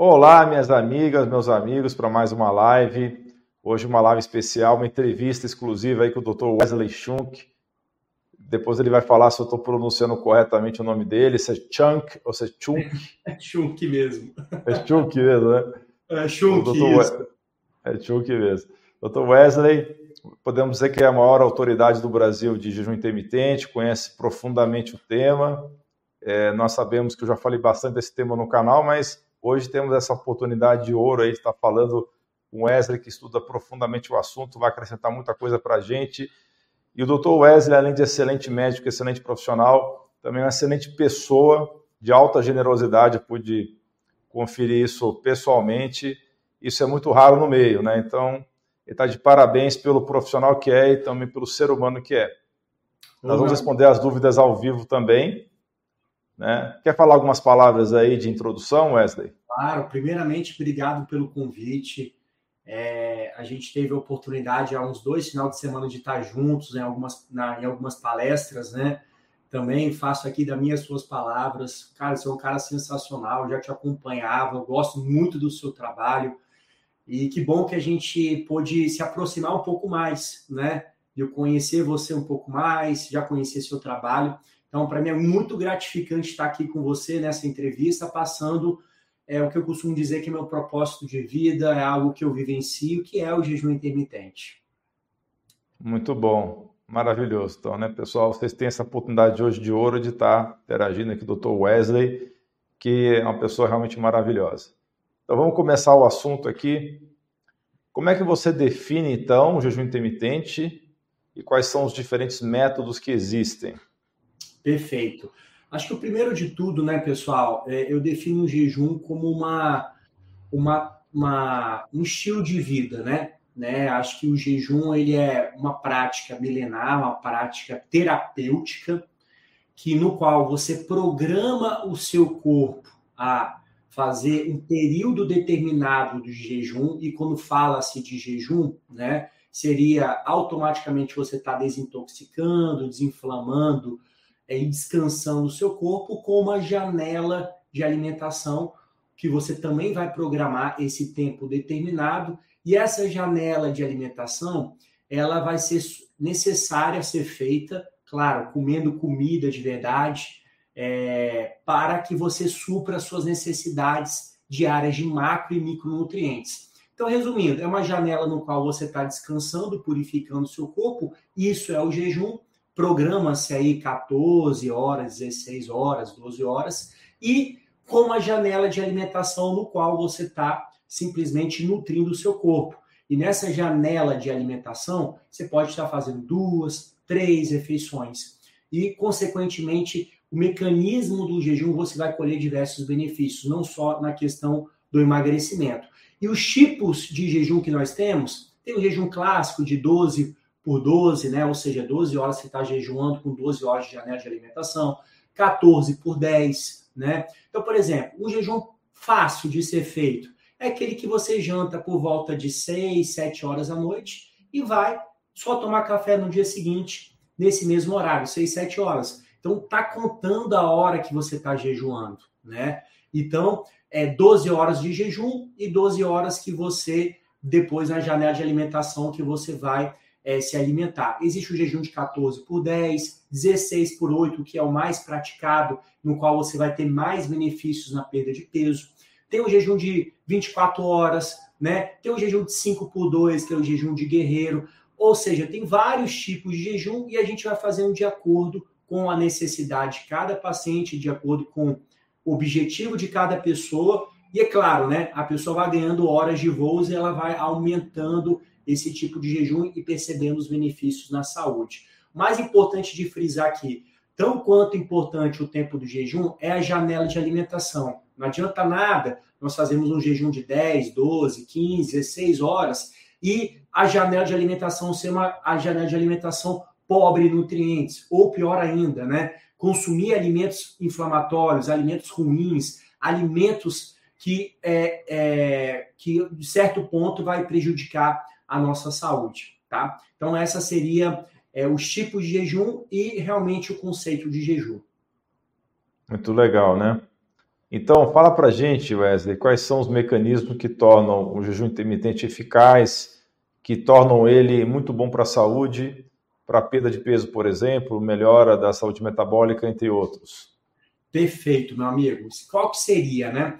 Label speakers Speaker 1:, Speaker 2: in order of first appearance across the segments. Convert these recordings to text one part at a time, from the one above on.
Speaker 1: Olá, minhas amigas, meus amigos, para mais uma live. Hoje uma live especial, uma entrevista exclusiva aí com o Dr. Wesley Schunk. Depois ele vai falar se eu estou pronunciando corretamente o nome dele, se é Chunk ou se é Chunk.
Speaker 2: É Chunk mesmo.
Speaker 1: É Chunk mesmo, né?
Speaker 2: É Chunk,
Speaker 1: isso. É Chunk mesmo. Dr. Wesley, podemos dizer que é a maior autoridade do Brasil de jejum intermitente, conhece profundamente o tema. É, nós sabemos que eu já falei bastante desse tema no canal, mas Hoje temos essa oportunidade de ouro aí de estar falando com o Wesley, que estuda profundamente o assunto, vai acrescentar muita coisa para a gente. E o Dr. Wesley, além de excelente médico, excelente profissional, também é uma excelente pessoa, de alta generosidade, pude conferir isso pessoalmente. Isso é muito raro no meio, né? Então, ele está de parabéns pelo profissional que é e também pelo ser humano que é. Nós vamos responder as dúvidas ao vivo também. Né? Quer falar algumas palavras aí de introdução, Wesley?
Speaker 2: Claro, primeiramente, obrigado pelo convite. É, a gente teve a oportunidade há uns dois finais de semana de estar juntos em algumas, na, em algumas palestras, né? Também faço aqui das minhas suas palavras. Cara, você é um cara sensacional, já te acompanhava, eu gosto muito do seu trabalho. E que bom que a gente pôde se aproximar um pouco mais, né? Eu conhecer você um pouco mais, já conhecer seu trabalho. Então, para mim é muito gratificante estar aqui com você nessa entrevista, passando é, o que eu costumo dizer que é meu propósito de vida, é algo que eu vivencio, que é o jejum intermitente.
Speaker 1: Muito bom, maravilhoso. Então, né, pessoal, vocês têm essa oportunidade hoje de ouro de estar interagindo aqui com o Dr. Wesley, que é uma pessoa realmente maravilhosa. Então, vamos começar o assunto aqui. Como é que você define, então, o jejum intermitente e quais são os diferentes métodos que existem?
Speaker 2: Perfeito. Acho que o primeiro de tudo, né, pessoal, é, eu defino o jejum como uma, uma, uma, um estilo de vida, né? né? Acho que o jejum ele é uma prática milenar, uma prática terapêutica, que no qual você programa o seu corpo a fazer um período determinado de jejum e quando fala-se de jejum, né, seria automaticamente você está desintoxicando, desinflamando, é descansando o seu corpo com uma janela de alimentação que você também vai programar esse tempo determinado e essa janela de alimentação ela vai ser necessária ser feita, claro, comendo comida de verdade, é, para que você supra suas necessidades diárias de macro e micronutrientes. Então, resumindo, é uma janela no qual você está descansando, purificando seu corpo, isso é o jejum, programa-se aí 14 horas, 16 horas, 12 horas, e com uma janela de alimentação no qual você está simplesmente nutrindo o seu corpo. E nessa janela de alimentação, você pode estar fazendo duas, três refeições. E, consequentemente, o mecanismo do jejum você vai colher diversos benefícios, não só na questão do emagrecimento. E os tipos de jejum que nós temos, tem o jejum clássico de 12 por 12, né? Ou seja, 12 horas você está jejuando com 12 horas de janela de alimentação, 14 por 10, né? Então, por exemplo, um jejum fácil de ser feito é aquele que você janta por volta de 6, 7 horas à noite e vai só tomar café no dia seguinte, nesse mesmo horário, 6, 7 horas. Então, tá contando a hora que você está jejuando, né? Então, é 12 horas de jejum e 12 horas que você, depois na janela de alimentação, que você vai é, se alimentar. Existe o jejum de 14 por 10, 16 por 8, que é o mais praticado, no qual você vai ter mais benefícios na perda de peso. Tem o jejum de 24 horas, né? Tem o jejum de 5 por 2, que é o jejum de guerreiro. Ou seja, tem vários tipos de jejum e a gente vai fazendo de acordo com a necessidade de cada paciente, de acordo com o objetivo de cada pessoa. E é claro, né? A pessoa vai ganhando horas de voos e ela vai aumentando esse tipo de jejum e percebendo os benefícios na saúde. Mais importante de frisar aqui, tão quanto importante o tempo do jejum é a janela de alimentação. Não adianta nada nós fazemos um jejum de 10, 12, 15, 16 horas e a janela de alimentação ser uma a janela de alimentação pobre em nutrientes, ou pior ainda, né? Consumir alimentos inflamatórios, alimentos ruins, alimentos que, é, é, que de certo ponto vai prejudicar a nossa saúde, tá? Então, essa seria é, os tipos de jejum e realmente o conceito de jejum.
Speaker 1: Muito legal, né? Então, fala para gente, Wesley, quais são os mecanismos que tornam o jejum intermitente eficaz, que tornam ele muito bom para a saúde, para perda de peso, por exemplo, melhora da saúde metabólica, entre outros.
Speaker 2: Perfeito, meu amigo. Qual que seria, né?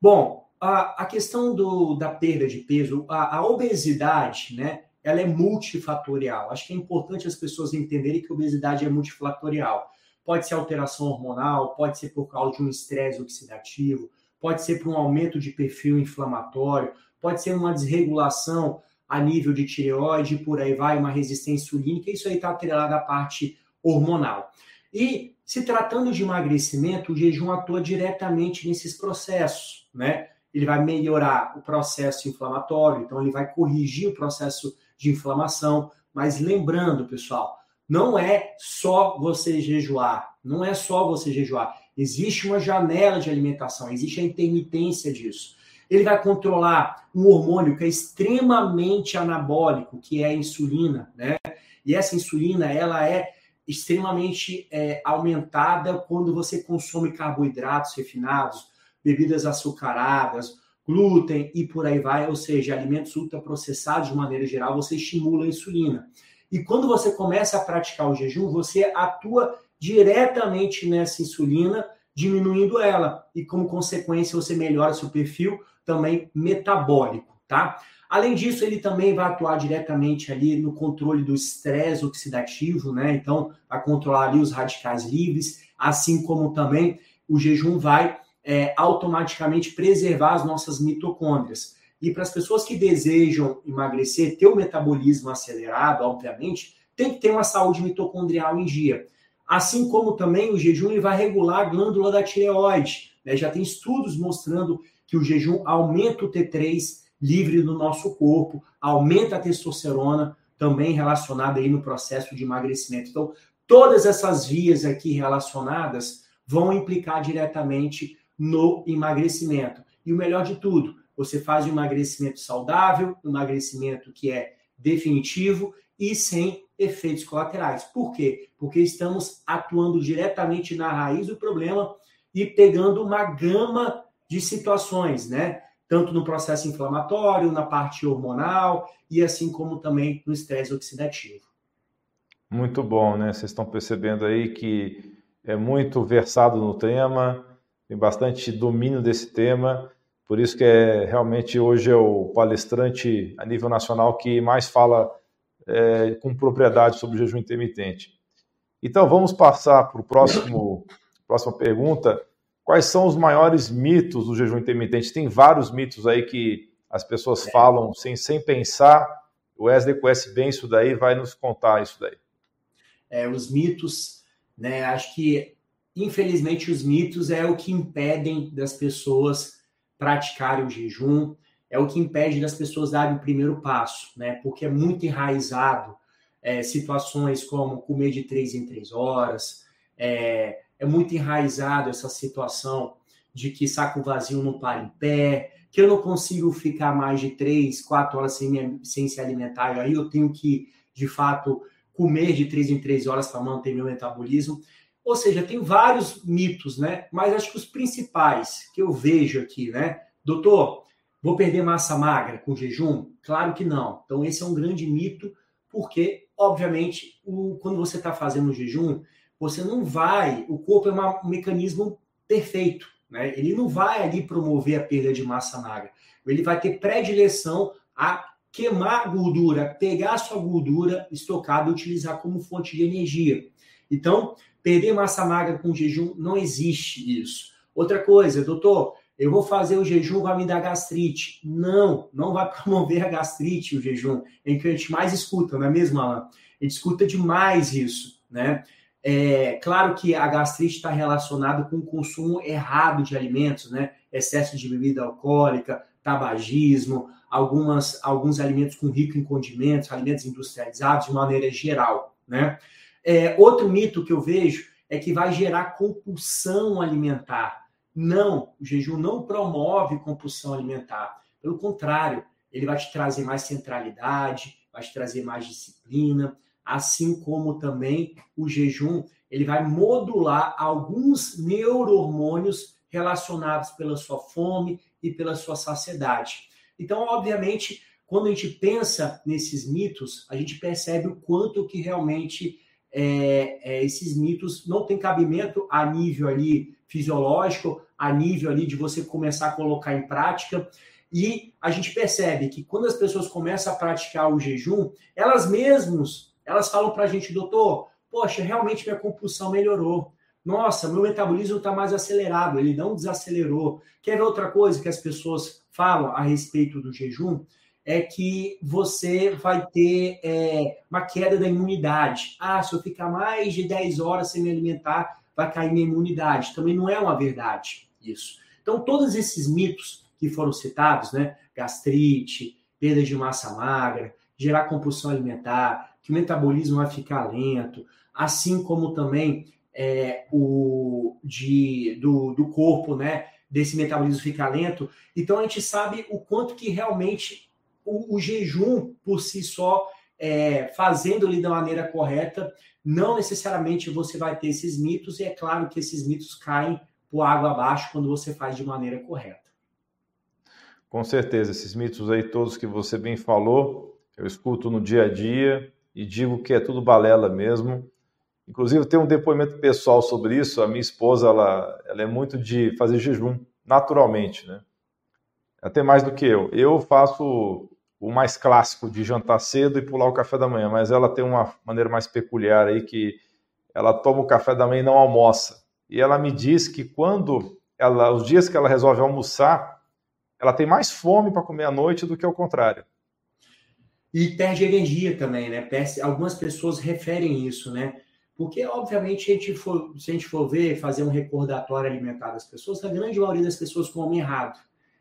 Speaker 2: Bom, a, a questão do, da perda de peso, a, a obesidade, né? Ela é multifatorial. Acho que é importante as pessoas entenderem que a obesidade é multifatorial. Pode ser alteração hormonal, pode ser por causa de um estresse oxidativo, pode ser por um aumento de perfil inflamatório, pode ser uma desregulação a nível de tireoide, por aí vai, uma resistência insulínica, isso aí está atrelado à parte hormonal. E se tratando de emagrecimento, o jejum atua diretamente nesses processos, né? Ele vai melhorar o processo inflamatório, então ele vai corrigir o processo de inflamação. Mas lembrando, pessoal, não é só você jejuar, não é só você jejuar. Existe uma janela de alimentação, existe a intermitência disso. Ele vai controlar um hormônio que é extremamente anabólico, que é a insulina, né? E essa insulina, ela é extremamente é, aumentada quando você consome carboidratos refinados, bebidas açucaradas, glúten e por aí vai, ou seja, alimentos ultraprocessados de maneira geral, você estimula a insulina. E quando você começa a praticar o jejum, você atua diretamente nessa insulina, diminuindo ela. E como consequência, você melhora seu perfil também metabólico, tá? Além disso, ele também vai atuar diretamente ali no controle do estresse oxidativo, né? Então, vai controlar ali os radicais livres, assim como também o jejum vai é, automaticamente preservar as nossas mitocôndrias. E para as pessoas que desejam emagrecer, ter o metabolismo acelerado, obviamente, tem que ter uma saúde mitocondrial em dia. Assim como também o jejum vai regular a glândula da tireoide. Né? Já tem estudos mostrando que o jejum aumenta o T3 livre do nosso corpo, aumenta a testosterona, também relacionada aí no processo de emagrecimento. Então, todas essas vias aqui relacionadas vão implicar diretamente no emagrecimento. E o melhor de tudo, você faz um emagrecimento saudável, um emagrecimento que é definitivo e sem efeitos colaterais. Por quê? Porque estamos atuando diretamente na raiz do problema e pegando uma gama de situações, né? Tanto no processo inflamatório, na parte hormonal e assim como também no estresse oxidativo.
Speaker 1: Muito bom, né? Vocês estão percebendo aí que é muito versado no tema, tem bastante domínio desse tema por isso que é realmente hoje é o palestrante a nível nacional que mais fala é, com propriedade sobre o jejum intermitente. Então vamos passar para o próximo próxima pergunta. Quais são os maiores mitos do jejum intermitente? Tem vários mitos aí que as pessoas falam sem, sem pensar. O Wesley conhece bem isso daí, vai nos contar isso daí.
Speaker 2: É, os mitos, né? Acho que infelizmente os mitos é o que impedem das pessoas praticarem o jejum, é o que impede das pessoas darem o primeiro passo, né? Porque é muito enraizado é, situações como comer de três em três horas, é, é muito enraizado essa situação de que saco vazio não para em pé, que eu não consigo ficar mais de três, quatro horas sem, sem se alimentar, e aí eu tenho que, de fato, comer de três em três horas para manter meu metabolismo. Ou seja, tem vários mitos, né? Mas acho que os principais que eu vejo aqui, né? Doutor, vou perder massa magra com jejum? Claro que não. Então, esse é um grande mito, porque, obviamente, o, quando você está fazendo jejum, você não vai. O corpo é uma, um mecanismo perfeito, né? Ele não vai ali promover a perda de massa magra. Ele vai ter predileção a queimar gordura, pegar sua gordura estocada e utilizar como fonte de energia. Então, Perder massa magra com jejum não existe isso. Outra coisa, doutor, eu vou fazer o jejum, vai me dar gastrite. Não, não vai promover a gastrite o jejum. É o que a gente mais escuta, não é mesmo, Alan? A gente escuta demais isso, né? É claro que a gastrite está relacionada com o consumo errado de alimentos, né? Excesso de bebida alcoólica, tabagismo, algumas, alguns alimentos com rico em condimentos, alimentos industrializados de maneira geral, né? É, outro mito que eu vejo é que vai gerar compulsão alimentar. Não, o jejum não promove compulsão alimentar. Pelo contrário, ele vai te trazer mais centralidade, vai te trazer mais disciplina, assim como também o jejum, ele vai modular alguns neurohormônios relacionados pela sua fome e pela sua saciedade. Então, obviamente, quando a gente pensa nesses mitos, a gente percebe o quanto que realmente é, é, esses mitos não têm cabimento a nível ali fisiológico, a nível ali de você começar a colocar em prática. E a gente percebe que quando as pessoas começam a praticar o jejum, elas mesmas, elas falam para a gente, doutor, poxa, realmente minha compulsão melhorou. Nossa, meu metabolismo está mais acelerado, ele não desacelerou. Quer ver outra coisa que as pessoas falam a respeito do jejum? É que você vai ter é, uma queda da imunidade. Ah, se eu ficar mais de 10 horas sem me alimentar, vai cair minha imunidade. Também não é uma verdade isso. Então, todos esses mitos que foram citados, né? Gastrite, perda de massa magra, gerar compulsão alimentar, que o metabolismo vai ficar lento, assim como também é, o de, do, do corpo, né? Desse metabolismo ficar lento. Então, a gente sabe o quanto que realmente o, o jejum por si só, é, fazendo ele da maneira correta, não necessariamente você vai ter esses mitos, e é claro que esses mitos caem por água abaixo quando você faz de maneira correta.
Speaker 1: Com certeza, esses mitos aí todos que você bem falou, eu escuto no dia a dia e digo que é tudo balela mesmo. Inclusive, tem um depoimento pessoal sobre isso. A minha esposa, ela, ela é muito de fazer jejum, naturalmente, né? Até mais do que eu. Eu faço o mais clássico de jantar cedo e pular o café da manhã, mas ela tem uma maneira mais peculiar aí que ela toma o café da manhã e não almoça. E ela me diz que quando ela, os dias que ela resolve almoçar, ela tem mais fome para comer à noite do que ao contrário.
Speaker 2: E perde energia também, né? Algumas pessoas referem isso, né? Porque, obviamente, a gente for, se a gente for ver, fazer um recordatório alimentar das pessoas, a grande maioria das pessoas come errado.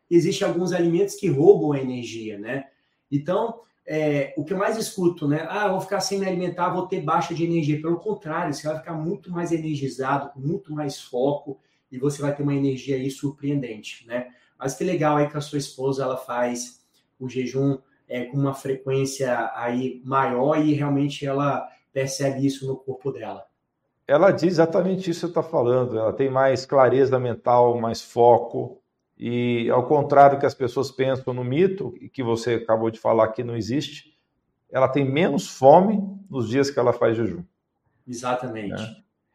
Speaker 2: Existem alguns alimentos que roubam energia, né? Então, é, o que eu mais escuto, né? Ah, vou ficar sem me alimentar, vou ter baixa de energia. Pelo contrário, você vai ficar muito mais energizado, com muito mais foco e você vai ter uma energia aí surpreendente, né? Mas que legal aí que a sua esposa ela faz o jejum é, com uma frequência aí maior e realmente ela percebe isso no corpo dela.
Speaker 1: Ela diz exatamente isso que você está falando. Ela tem mais clareza mental, mais foco, e ao contrário que as pessoas pensam no mito, que você acabou de falar que não existe, ela tem menos fome nos dias que ela faz jejum.
Speaker 2: Exatamente.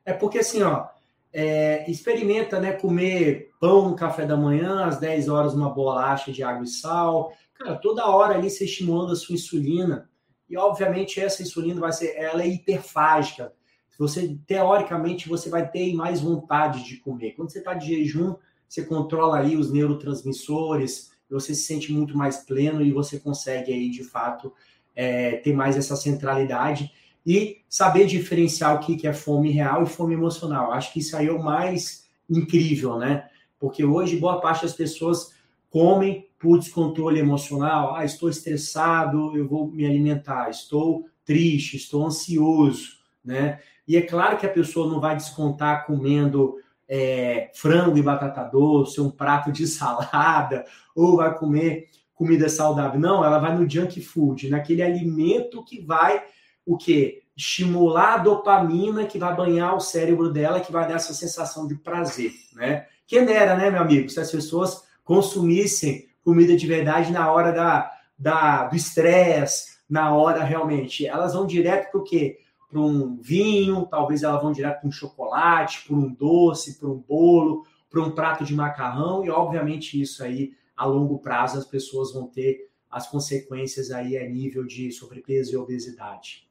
Speaker 2: É, é porque assim, ó, é, experimenta né, comer pão no café da manhã, às 10 horas uma bolacha de água e sal. Cara, toda hora ali você estimulando a sua insulina. E obviamente essa insulina vai ser, ela é hiperfágica. Você teoricamente você vai ter mais vontade de comer. Quando você está de jejum, você controla aí os neurotransmissores, você se sente muito mais pleno e você consegue aí, de fato, é, ter mais essa centralidade e saber diferenciar o que é fome real e fome emocional. Acho que isso aí é o mais incrível, né? Porque hoje boa parte das pessoas comem por descontrole emocional. Ah, estou estressado, eu vou me alimentar. Estou triste, estou ansioso, né? E é claro que a pessoa não vai descontar comendo é, frango e batata doce, um prato de salada, ou vai comer comida saudável. Não, ela vai no junk food, naquele alimento que vai o quê? Estimular a dopamina que vai banhar o cérebro dela, que vai dar essa sensação de prazer, né? Quem dera, né, meu amigo, se as pessoas consumissem comida de verdade na hora da, da do estresse, na hora realmente. Elas vão direto para o quê? Para um vinho, talvez elas vão direto para um chocolate, para um doce, para um bolo, para um prato de macarrão, e obviamente isso aí, a longo prazo, as pessoas vão ter as consequências aí a nível de sobrepeso e obesidade.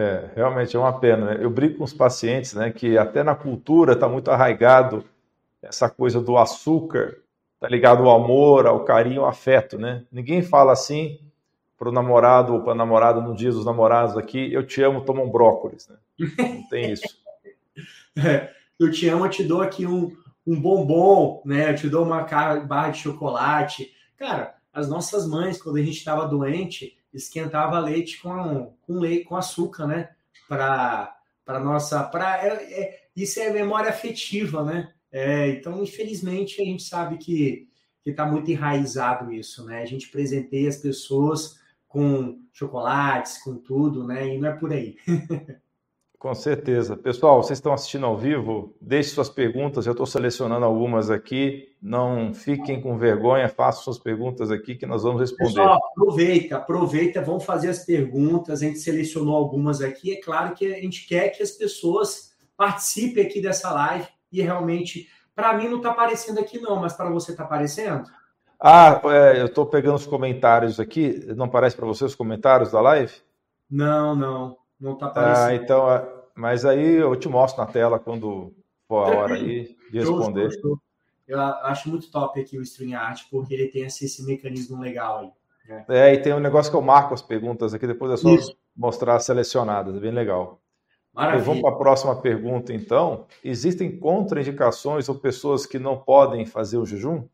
Speaker 1: É, realmente é uma pena. Né? Eu brinco com os pacientes, né, que até na cultura está muito arraigado essa coisa do açúcar, tá ligado ao amor, ao carinho, ao afeto, né? Ninguém fala assim, para o namorado ou para a namorada no dia dos namorados aqui, eu te amo, toma um brócolis, né? Não tem isso.
Speaker 2: é, eu te amo, eu te dou aqui um, um bombom, né? Eu te dou uma barra de chocolate. Cara, as nossas mães, quando a gente estava doente, esquentava leite com, com leite com açúcar, né? Para para nossa, para é, é, isso é memória afetiva, né? É, então, infelizmente, a gente sabe que que está muito enraizado isso, né? A gente presenteia as pessoas com chocolates, com tudo, né? E não é por aí.
Speaker 1: Com certeza. Pessoal, vocês estão assistindo ao vivo? Deixe suas perguntas, eu estou selecionando algumas aqui. Não fiquem com vergonha, façam suas perguntas aqui que nós vamos responder. Pessoal,
Speaker 2: aproveita, aproveita, vamos fazer as perguntas. A gente selecionou algumas aqui. É claro que a gente quer que as pessoas participem aqui dessa live e realmente, para mim não está aparecendo aqui não, mas para você está aparecendo?
Speaker 1: Ah, é, eu estou pegando os comentários aqui. Não aparece para você os comentários da live?
Speaker 2: Não, não. Não está aparecendo.
Speaker 1: Ah, então, é, mas aí eu te mostro na tela quando for a hora aí de responder.
Speaker 2: Eu acho muito top aqui o StreamYard, porque ele tem esse, esse mecanismo legal aí.
Speaker 1: Né? É, e tem um negócio que eu marco as perguntas aqui, depois é só Isso. mostrar selecionadas, é bem legal. Maravilha. vamos para a próxima pergunta, então. Existem contraindicações ou pessoas que não podem fazer o jejum?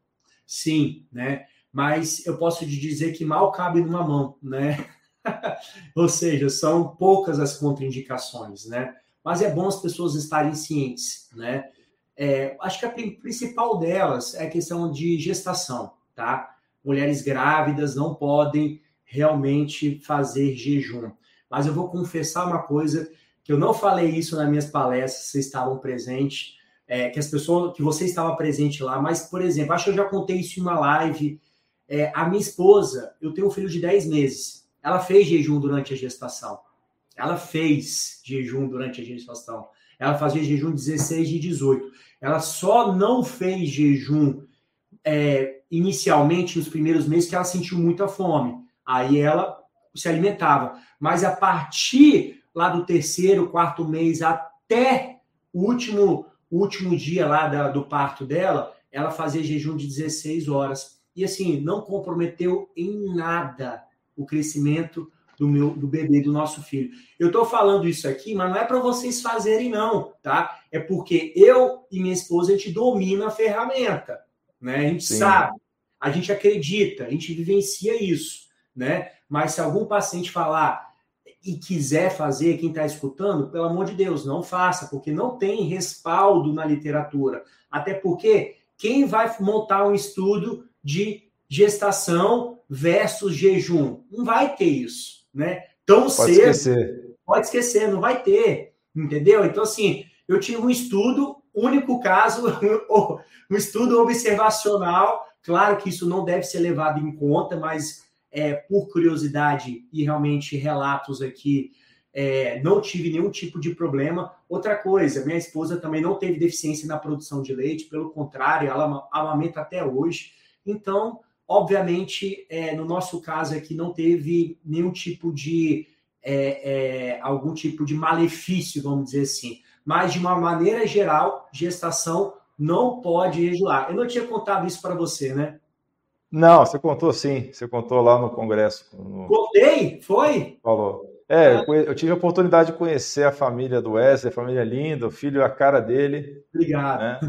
Speaker 2: Sim, né? Mas eu posso te dizer que mal cabe numa mão, né? Ou seja, são poucas as contraindicações, né? Mas é bom as pessoas estarem cientes, né? É, acho que a principal delas é a questão de gestação, tá? Mulheres grávidas não podem realmente fazer jejum. Mas eu vou confessar uma coisa que eu não falei isso nas minhas palestras, vocês estavam presentes, é, que as pessoas, que você estava presente lá, mas, por exemplo, acho que eu já contei isso em uma live. É, a minha esposa, eu tenho um filho de 10 meses. Ela fez jejum durante a gestação. Ela fez jejum durante a gestação. Ela fazia jejum 16 e 18. Ela só não fez jejum é, inicialmente nos primeiros meses que ela sentiu muita fome. Aí ela se alimentava. Mas a partir lá do terceiro, quarto mês até o último, último dia lá da, do parto dela, ela fazia jejum de 16 horas. E assim, não comprometeu em nada o crescimento do meu do bebê, do nosso filho. Eu estou falando isso aqui, mas não é para vocês fazerem, não, tá? É porque eu e minha esposa a gente domina a ferramenta, né? A gente Sim. sabe, a gente acredita, a gente vivencia isso, né? Mas se algum paciente falar e quiser fazer, quem está escutando, pelo amor de Deus, não faça, porque não tem respaldo na literatura. Até porque quem vai montar um estudo de gestação versus jejum. Não vai ter isso, né? Tão pode cedo. Esquecer. Pode esquecer, não vai ter, entendeu? Então, assim, eu tive um estudo, único caso, um estudo observacional. Claro que isso não deve ser levado em conta, mas é, por curiosidade e realmente relatos aqui, é, não tive nenhum tipo de problema. Outra coisa, minha esposa também não teve deficiência na produção de leite, pelo contrário, ela amamenta até hoje. Então, Obviamente, é, no nosso caso aqui, não teve nenhum tipo de é, é, algum tipo de malefício, vamos dizer assim. Mas, de uma maneira geral, gestação não pode regular. Eu não tinha contado isso para você, né?
Speaker 1: Não, você contou sim. Você contou lá no congresso.
Speaker 2: No... Contei? Foi?
Speaker 1: Falou. É, eu tive a oportunidade de conhecer a família do Wesley, a família linda, o filho a cara dele.
Speaker 2: Obrigado. Né?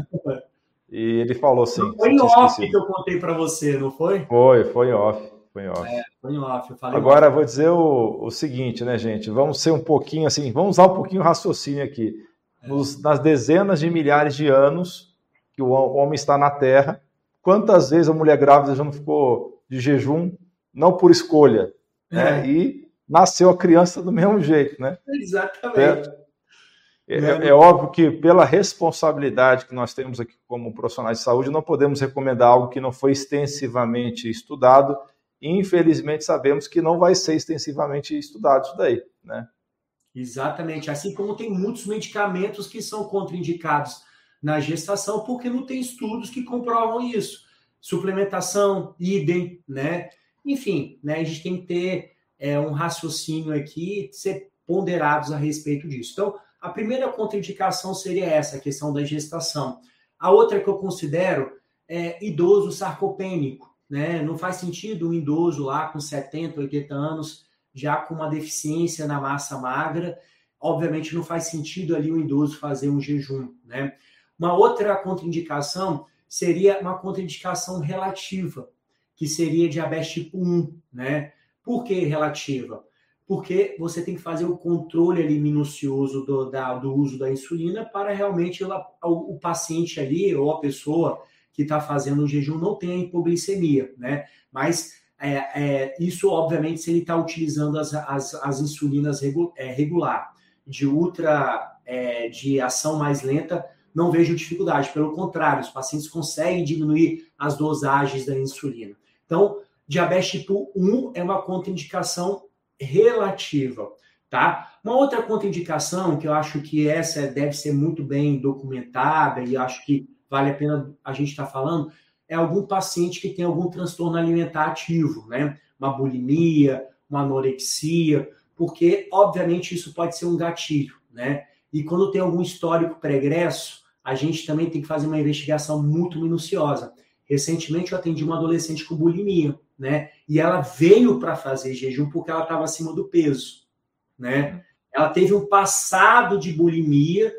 Speaker 1: E ele falou assim.
Speaker 2: Foi em off esquecido. que eu contei para você, não foi?
Speaker 1: Foi, foi em off. Foi em off.
Speaker 2: É, foi em off.
Speaker 1: Agora, vou dizer o, o seguinte, né, gente? Vamos ser um pouquinho assim, vamos usar um pouquinho o raciocínio aqui. É. Nos, nas dezenas de milhares de anos que o homem está na Terra, quantas vezes a mulher grávida já não ficou de jejum, não por escolha, né? É. E nasceu a criança do mesmo jeito, né?
Speaker 2: Exatamente. Certo?
Speaker 1: É, é, óbvio que, pela responsabilidade que nós temos aqui como profissionais de saúde, não podemos recomendar algo que não foi extensivamente estudado. E, infelizmente, sabemos que não vai ser extensivamente estudado isso daí, né?
Speaker 2: Exatamente. Assim como tem muitos medicamentos que são contraindicados na gestação, porque não tem estudos que comprovam isso. Suplementação, idem, né? Enfim, né, a gente tem que ter é, um raciocínio aqui, ser ponderados a respeito disso. Então, a primeira contraindicação seria essa, a questão da gestação. A outra que eu considero é idoso sarcopênico. Né? Não faz sentido um idoso lá com 70, 80 anos, já com uma deficiência na massa magra. Obviamente não faz sentido ali o idoso fazer um jejum. Né? Uma outra contraindicação seria uma contraindicação relativa, que seria diabetes tipo 1. Né? Por que relativa? porque você tem que fazer o controle ali minucioso do, da, do uso da insulina para realmente ela, o, o, paciente ali ou a pessoa que está fazendo o jejum não tenha hipoglicemia, né? Mas é, é, isso, obviamente, se ele está utilizando as, as, as insulinas regu, é, regular. de ultra, é, de ação mais lenta, não vejo dificuldade. Pelo contrário, os pacientes conseguem diminuir as dosagens da insulina. Então, diabetes tipo 1 é uma contraindicação relativa, tá? Uma outra contraindicação que eu acho que essa deve ser muito bem documentada e acho que vale a pena a gente estar tá falando é algum paciente que tem algum transtorno alimentar ativo, né? Uma bulimia, uma anorexia, porque obviamente isso pode ser um gatilho, né? E quando tem algum histórico pregresso, a gente também tem que fazer uma investigação muito minuciosa. Recentemente eu atendi uma adolescente com bulimia, né? E ela veio para fazer jejum porque ela estava acima do peso, né? Ela teve um passado de bulimia,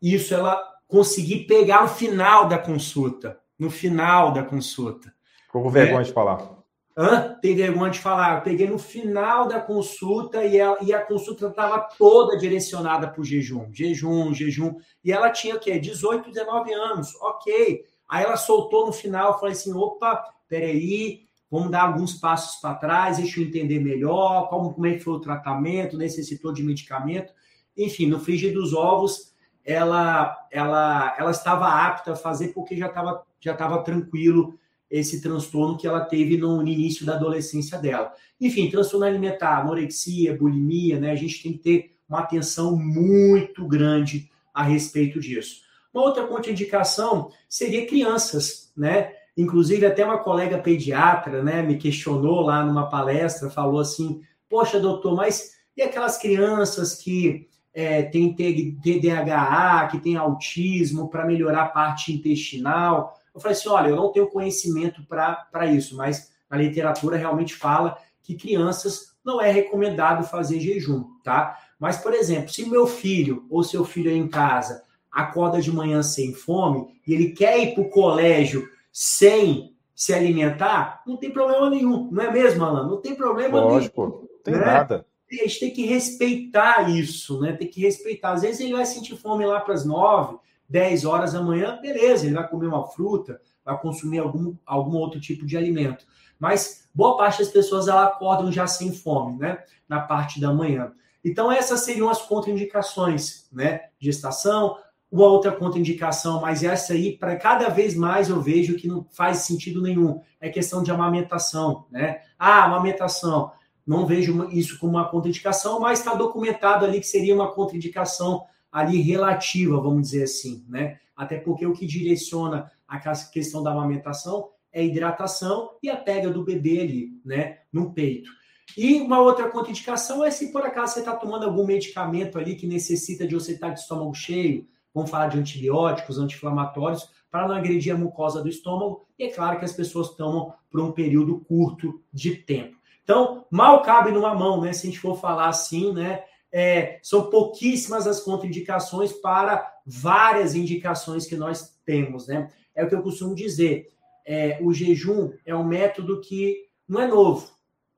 Speaker 2: isso ela consegui pegar no final da consulta, no final da consulta.
Speaker 1: Ficou com vergonha é. de falar.
Speaker 2: Hã? Tem vergonha de falar. Eu peguei no final da consulta e a, e a consulta estava toda direcionada para o jejum. Jejum, jejum. E ela tinha o quê? 18, 19 anos. Ok. Aí ela soltou no final, falei assim: opa, peraí, vamos dar alguns passos para trás, deixa eu entender melhor, como, como é que foi o tratamento, necessitou de medicamento. Enfim, no frigir dos ovos, ela, ela, ela estava apta a fazer porque já estava já estava tranquilo esse transtorno que ela teve no, início da adolescência dela. Enfim, transtorno alimentar, anorexia, bulimia, né? A gente tem que ter uma atenção muito grande a respeito disso. Uma outra contraindicação seria crianças, né? Inclusive, até uma colega pediatra, né, me questionou lá numa palestra, falou assim: Poxa, doutor, mas e aquelas crianças que é, têm TDAH, que têm autismo, para melhorar a parte intestinal? Eu falei assim: olha, eu não tenho conhecimento para isso, mas a literatura realmente fala que crianças não é recomendado fazer jejum, tá? Mas, por exemplo, se meu filho ou seu filho aí em casa acorda de manhã sem fome e ele quer ir para o colégio sem se alimentar, não tem problema nenhum, não é mesmo, Alan? Não tem problema
Speaker 1: Lógico, nenhum. Não tem né? nada.
Speaker 2: A gente tem que respeitar isso, né? Tem que respeitar. Às vezes ele vai sentir fome lá para as nove, 10 horas da manhã, beleza, ele vai comer uma fruta, vai consumir algum, algum outro tipo de alimento. Mas boa parte das pessoas ela acordam já sem fome, né? Na parte da manhã. Então, essas seriam as contraindicações, né? Gestação, uma outra contraindicação, mas essa aí, para cada vez mais eu vejo que não faz sentido nenhum. É questão de amamentação, né? Ah, amamentação. Não vejo isso como uma contraindicação, mas está documentado ali que seria uma contraindicação ali relativa, vamos dizer assim, né? Até porque o que direciona a questão da amamentação é a hidratação e a pega do bebê ali, né, no peito. E uma outra contraindicação é se por acaso você está tomando algum medicamento ali que necessita de você estar de estômago cheio, vamos falar de antibióticos, anti-inflamatórios, para não agredir a mucosa do estômago, e é claro que as pessoas tomam por um período curto de tempo. Então, mal cabe numa mão, né? Se a gente for falar assim, né? É, são pouquíssimas as contraindicações para várias indicações que nós temos, né? É o que eu costumo dizer. É, o jejum é um método que não é novo,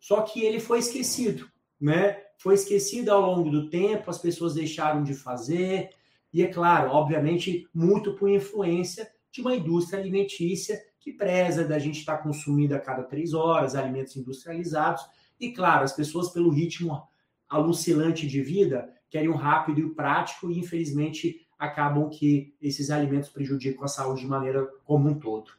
Speaker 2: só que ele foi esquecido, né? Foi esquecido ao longo do tempo, as pessoas deixaram de fazer, e é claro, obviamente, muito por influência de uma indústria alimentícia que preza da gente estar consumindo a cada três horas alimentos industrializados, e claro, as pessoas, pelo ritmo alucinante de vida, querem um rápido e prático, e infelizmente acabam que esses alimentos prejudicam a saúde de maneira como um todo.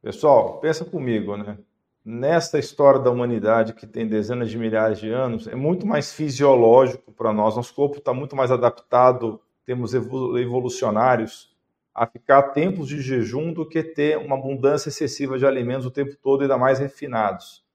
Speaker 1: Pessoal, pensa comigo, né? Nesta história da humanidade que tem dezenas de milhares de anos, é muito mais fisiológico para nós. Nosso corpo está muito mais adaptado, temos evolucionários, a ficar tempos de jejum do que ter uma abundância excessiva de alimentos o tempo todo, ainda mais refinados.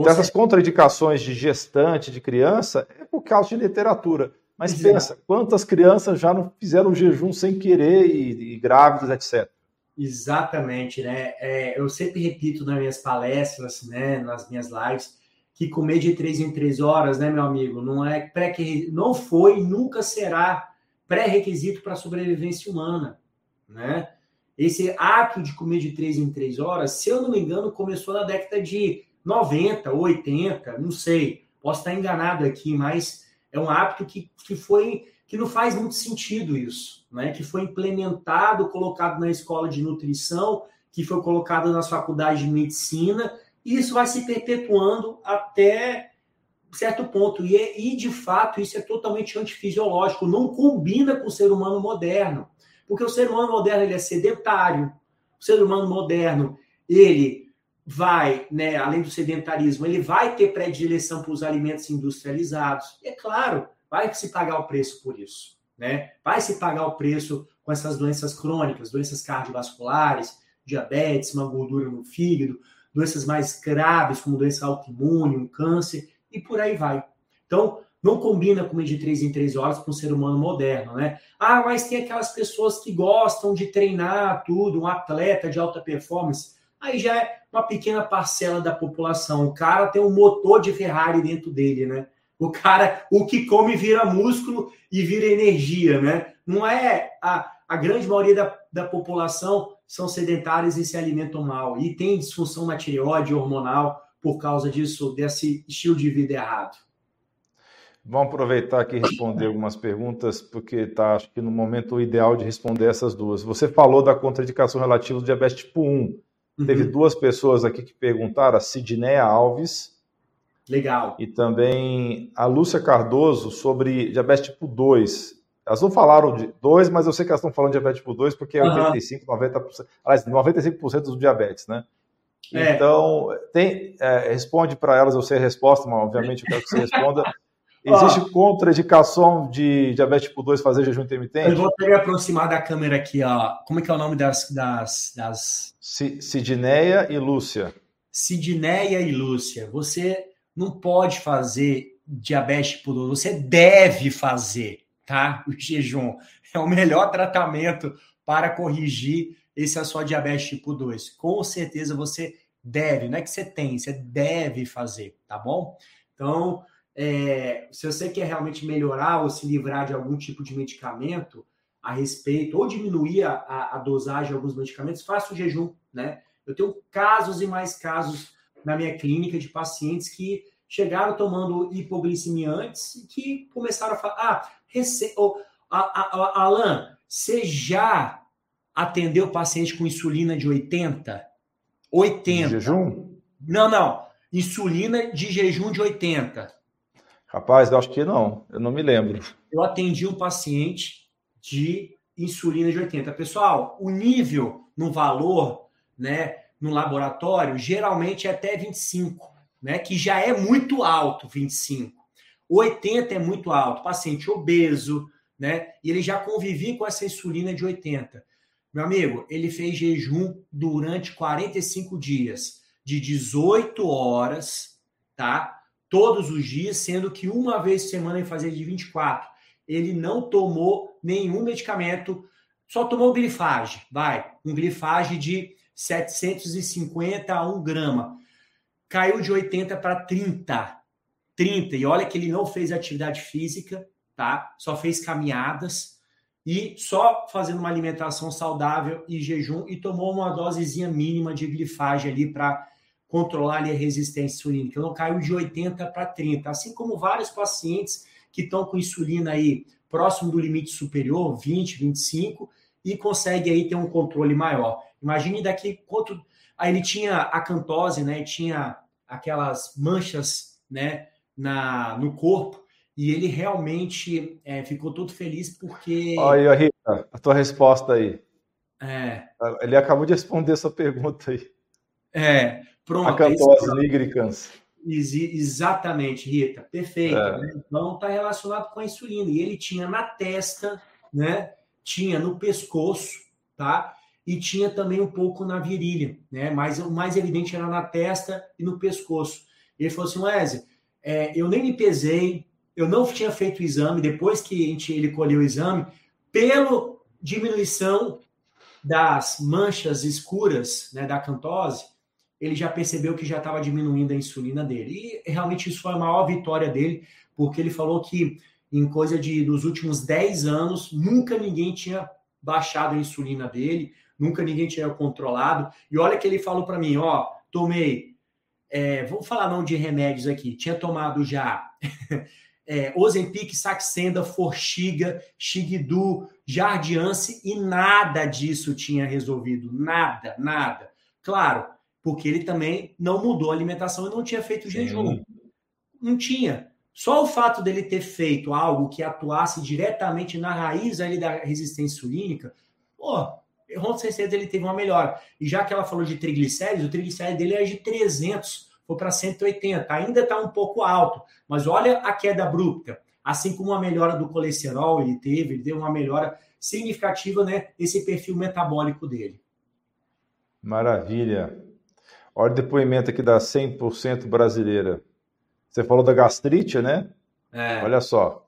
Speaker 1: Então, essas contraindicações de gestante, de criança, é por causa de literatura. Mas Exato. pensa, quantas crianças já não fizeram jejum sem querer e, e grávidas, etc.
Speaker 2: Exatamente, né? É, eu sempre repito nas minhas palestras, né, nas minhas lives, que comer de três em três horas, né, meu amigo, não é pré não foi e nunca será pré-requisito para a sobrevivência humana, né? Esse ato de comer de três em três horas, se eu não me engano, começou na década de 90, 80, não sei, posso estar enganado aqui, mas é um hábito que, que foi que não faz muito sentido isso, né? Que foi implementado, colocado na escola de nutrição, que foi colocado nas faculdades de medicina, e isso vai se perpetuando até certo ponto. E, é, e, de fato, isso é totalmente antifisiológico, não combina com o ser humano moderno. Porque o ser humano moderno ele é sedentário, o ser humano moderno ele vai, né, além do sedentarismo, ele vai ter predileção para os alimentos industrializados. E é claro, vai se pagar o preço por isso. Né? Vai se pagar o preço com essas doenças crônicas, doenças cardiovasculares, diabetes, uma gordura no fígado, doenças mais graves, como doença autoimune, um câncer, e por aí vai. Então, não combina comer de três em três horas com um ser humano moderno, né? Ah, mas tem aquelas pessoas que gostam de treinar tudo, um atleta de alta performance. Aí já é uma pequena parcela da população. O cara tem um motor de Ferrari dentro dele, né? O cara, o que come vira músculo e vira energia, né? Não é a, a grande maioria da, da população são sedentários e se alimentam mal e tem disfunção na tireoide hormonal por causa disso, desse estilo de vida errado.
Speaker 1: Vamos aproveitar aqui e responder algumas perguntas, porque está, acho que no momento ideal de responder essas duas. Você falou da contraindicação relativa do diabetes tipo 1. Uhum. Teve duas pessoas aqui que perguntaram, a Sidneia Alves.
Speaker 2: Legal.
Speaker 1: E também a Lúcia Cardoso sobre diabetes tipo 2. Elas não falaram de 2, mas eu sei que elas estão falando de diabetes tipo 2 porque é uhum. 85, 90%, aliás, 95% dos diabetes, né? É. Então, tem, é, responde para elas, eu sei a resposta, mas obviamente eu quero que você responda. Existe ó, contraindicação de diabetes tipo 2 fazer jejum intermitente?
Speaker 2: Eu vou me aproximar da câmera aqui, ó. Como é que é o nome das. das, das...
Speaker 1: Sidneia e Lúcia.
Speaker 2: Sidneia e Lúcia. Você não pode fazer diabetes tipo 2, você deve fazer, tá? O jejum. É o melhor tratamento para corrigir esse é a sua diabetes tipo 2. Com certeza você deve, não é que você tem, você deve fazer, tá bom? Então, é, se você quer realmente melhorar ou se livrar de algum tipo de medicamento a respeito, ou diminuir a, a, dosagem de alguns medicamentos, faça o jejum, né? Eu tenho casos e mais casos na minha clínica de pacientes que chegaram tomando hipoglicemia antes e que começaram a falar: ah, rece... oh, a, a, Alan, você já atendeu paciente com insulina de 80? 80.
Speaker 1: De jejum?
Speaker 2: Não, não. Insulina de jejum de 80.
Speaker 1: Rapaz, eu acho que não. Eu não me lembro.
Speaker 2: Eu atendi um paciente de insulina de 80. Pessoal, o nível no valor, né, no laboratório, geralmente é até 25, né, que já é muito alto, 25. 80 é muito alto, paciente obeso, né, e ele já convivia com essa insulina de 80. Meu amigo, ele fez jejum durante 45 dias, de 18 horas, tá? Todos os dias, sendo que uma vez por semana ele fazia de 24. Ele não tomou nenhum medicamento, só tomou glifage, vai, um glifage de 750 a 1 grama. Caiu de 80 para 30. 30. E olha que ele não fez atividade física, tá? Só fez caminhadas e só fazendo uma alimentação saudável e jejum e tomou uma dosezinha mínima de glifagem ali para controlar ali, a resistência insulínica. Então caiu de 80 para 30, assim como vários pacientes que estão com insulina aí próximo do limite superior, 20, 25, e consegue aí ter um controle maior. Imagine daqui quanto aí ele tinha a cantose, né? Tinha aquelas manchas, né, na no corpo e ele realmente é, ficou todo feliz porque.
Speaker 1: Olha, Rita, a tua resposta aí.
Speaker 2: É.
Speaker 1: Ele acabou de responder essa pergunta aí.
Speaker 2: É, pronto.
Speaker 1: Acantose nigricans.
Speaker 2: Exatamente, Rita, perfeito. É. Né? Então está relacionado com a insulina. E ele tinha na testa, né? Tinha no pescoço, tá? E tinha também um pouco na virilha, né? Mas o mais evidente era na testa e no pescoço. Ele falou assim, Wesley, é, eu nem me pesei, eu não tinha feito o exame, depois que a gente, ele colheu o exame, pela diminuição das manchas escuras né, da cantose, ele já percebeu que já estava diminuindo a insulina dele. E realmente isso foi a maior vitória dele, porque ele falou que em coisa de dos últimos 10 anos, nunca ninguém tinha baixado a insulina dele, nunca ninguém tinha controlado. E olha que ele falou para mim, ó, tomei, é, vamos falar não de remédios aqui, tinha tomado já é, Ozempic, Saxenda, Forxiga, Xigdu, Jardiance e nada disso tinha resolvido. Nada, nada. Claro, porque ele também não mudou a alimentação e não tinha feito jejum. não tinha. Só o fato dele ter feito algo que atuasse diretamente na raiz ali da resistência insulínica, pô, com certeza ele teve uma melhora. E já que ela falou de triglicéridos, o triglicérido dele é de 300, foi para 180. Ainda está um pouco alto, mas olha a queda abrupta. Assim como a melhora do colesterol ele teve, ele teve uma melhora significativa, né? Esse perfil metabólico dele.
Speaker 1: Maravilha. Olha o depoimento aqui da 100% brasileira. Você falou da gastrite, né? É. Olha só.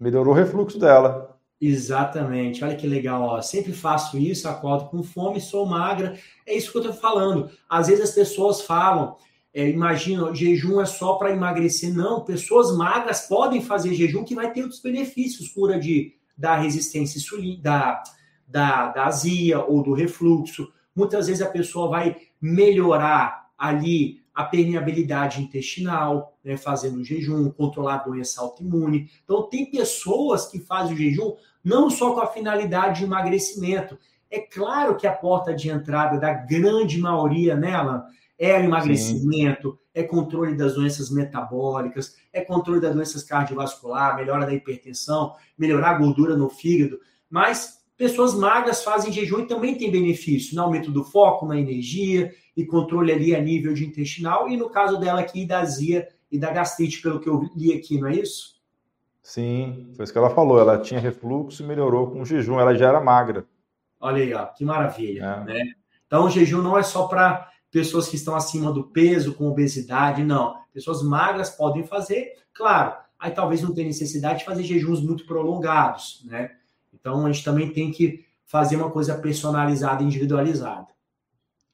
Speaker 1: Melhorou o refluxo dela.
Speaker 2: Exatamente. Olha que legal. Ó. Sempre faço isso, acordo com fome, sou magra. É isso que eu estou falando. Às vezes as pessoas falam, é, imagina, jejum é só para emagrecer. Não, pessoas magras podem fazer jejum que vai ter outros benefícios, cura de, da resistência insulina, da, da, da azia ou do refluxo. Muitas vezes a pessoa vai melhorar ali a permeabilidade intestinal, né, fazendo jejum, controlar a doença autoimune. Então, tem pessoas que fazem o jejum não só com a finalidade de emagrecimento. É claro que a porta de entrada da grande maioria nela é o emagrecimento, Sim. é controle das doenças metabólicas, é controle das doenças cardiovasculares, melhora da hipertensão, melhorar a gordura no fígado. Mas pessoas magras fazem jejum e também tem benefício no aumento do foco, na energia, e controle ali a nível de intestinal, e no caso dela aqui, da azia e da gastrite, pelo que eu li aqui, não é isso?
Speaker 1: Sim, foi isso que ela falou. Ela tinha refluxo e melhorou com o jejum, ela já era magra.
Speaker 2: Olha aí, ó, que maravilha. É. Né? Então, o jejum não é só para pessoas que estão acima do peso, com obesidade, não. Pessoas magras podem fazer, claro. Aí talvez não tenha necessidade de fazer jejuns muito prolongados, né? Então a gente também tem que fazer uma coisa personalizada, individualizada.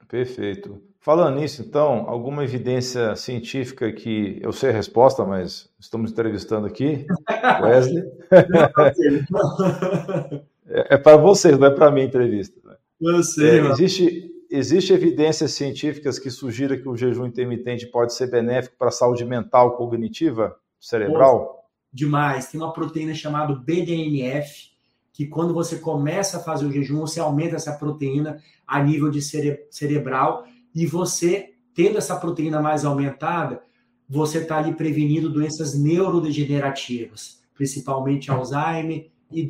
Speaker 1: Perfeito. Falando nisso, então, alguma evidência científica que eu sei a resposta, mas estamos entrevistando aqui, Wesley. é, é para vocês, não é para mim a entrevista. Né?
Speaker 2: Eu sei. É,
Speaker 1: existe, existe evidências científicas que sugiram que o jejum intermitente pode ser benéfico para a saúde mental, cognitiva, cerebral?
Speaker 2: Demais. Tem uma proteína chamada BDNF, que quando você começa a fazer o jejum, você aumenta essa proteína a nível de cere cerebral e você, tendo essa proteína mais aumentada, você está ali prevenindo doenças neurodegenerativas, principalmente Alzheimer e,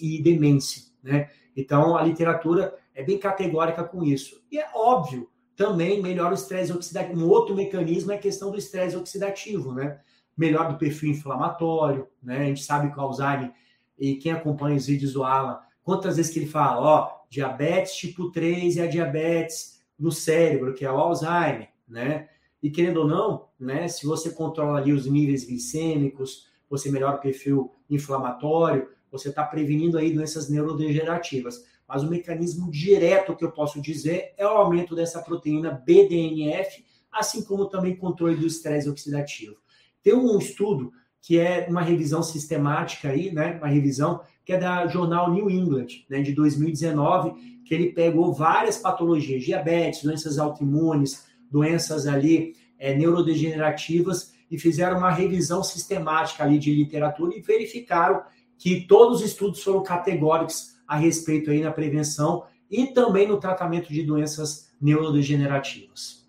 Speaker 2: e demência, né? Então, a literatura é bem categórica com isso. E é óbvio, também melhora o estresse oxidativo. Um outro mecanismo é a questão do estresse oxidativo, né? Melhor do perfil inflamatório, né? A gente sabe que o Alzheimer e quem acompanha os vídeos do Alan, quantas vezes que ele fala, ó, diabetes tipo 3 e a diabetes no cérebro, que é o Alzheimer, né? E querendo ou não, né, se você controla ali os níveis glicêmicos, você melhora o perfil inflamatório, você está prevenindo aí doenças neurodegenerativas. Mas o mecanismo direto que eu posso dizer é o aumento dessa proteína BDNF, assim como também controle do estresse oxidativo. Tem um estudo que é uma revisão sistemática aí, né? Uma revisão que é da jornal New England, né, de 2019, que ele pegou várias patologias, diabetes, doenças autoimunes, doenças ali é, neurodegenerativas e fizeram uma revisão sistemática ali de literatura e verificaram que todos os estudos foram categóricos a respeito aí na prevenção e também no tratamento de doenças neurodegenerativas.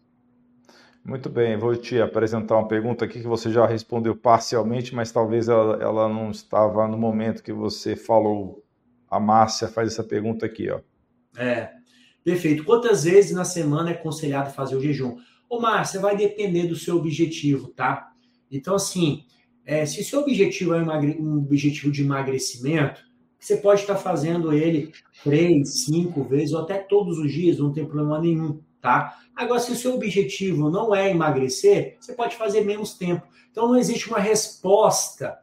Speaker 1: Muito bem, vou te apresentar uma pergunta aqui que você já respondeu parcialmente, mas talvez ela, ela não estava no momento que você falou. A Márcia faz essa pergunta aqui, ó.
Speaker 2: É, perfeito. Quantas vezes na semana é aconselhado fazer o jejum? Ô, Márcia, vai depender do seu objetivo, tá? Então, assim, é, se seu objetivo é um objetivo de emagrecimento, você pode estar fazendo ele três, cinco vezes ou até todos os dias, não tem problema nenhum tá? Agora, se o seu objetivo não é emagrecer, você pode fazer menos tempo. Então, não existe uma resposta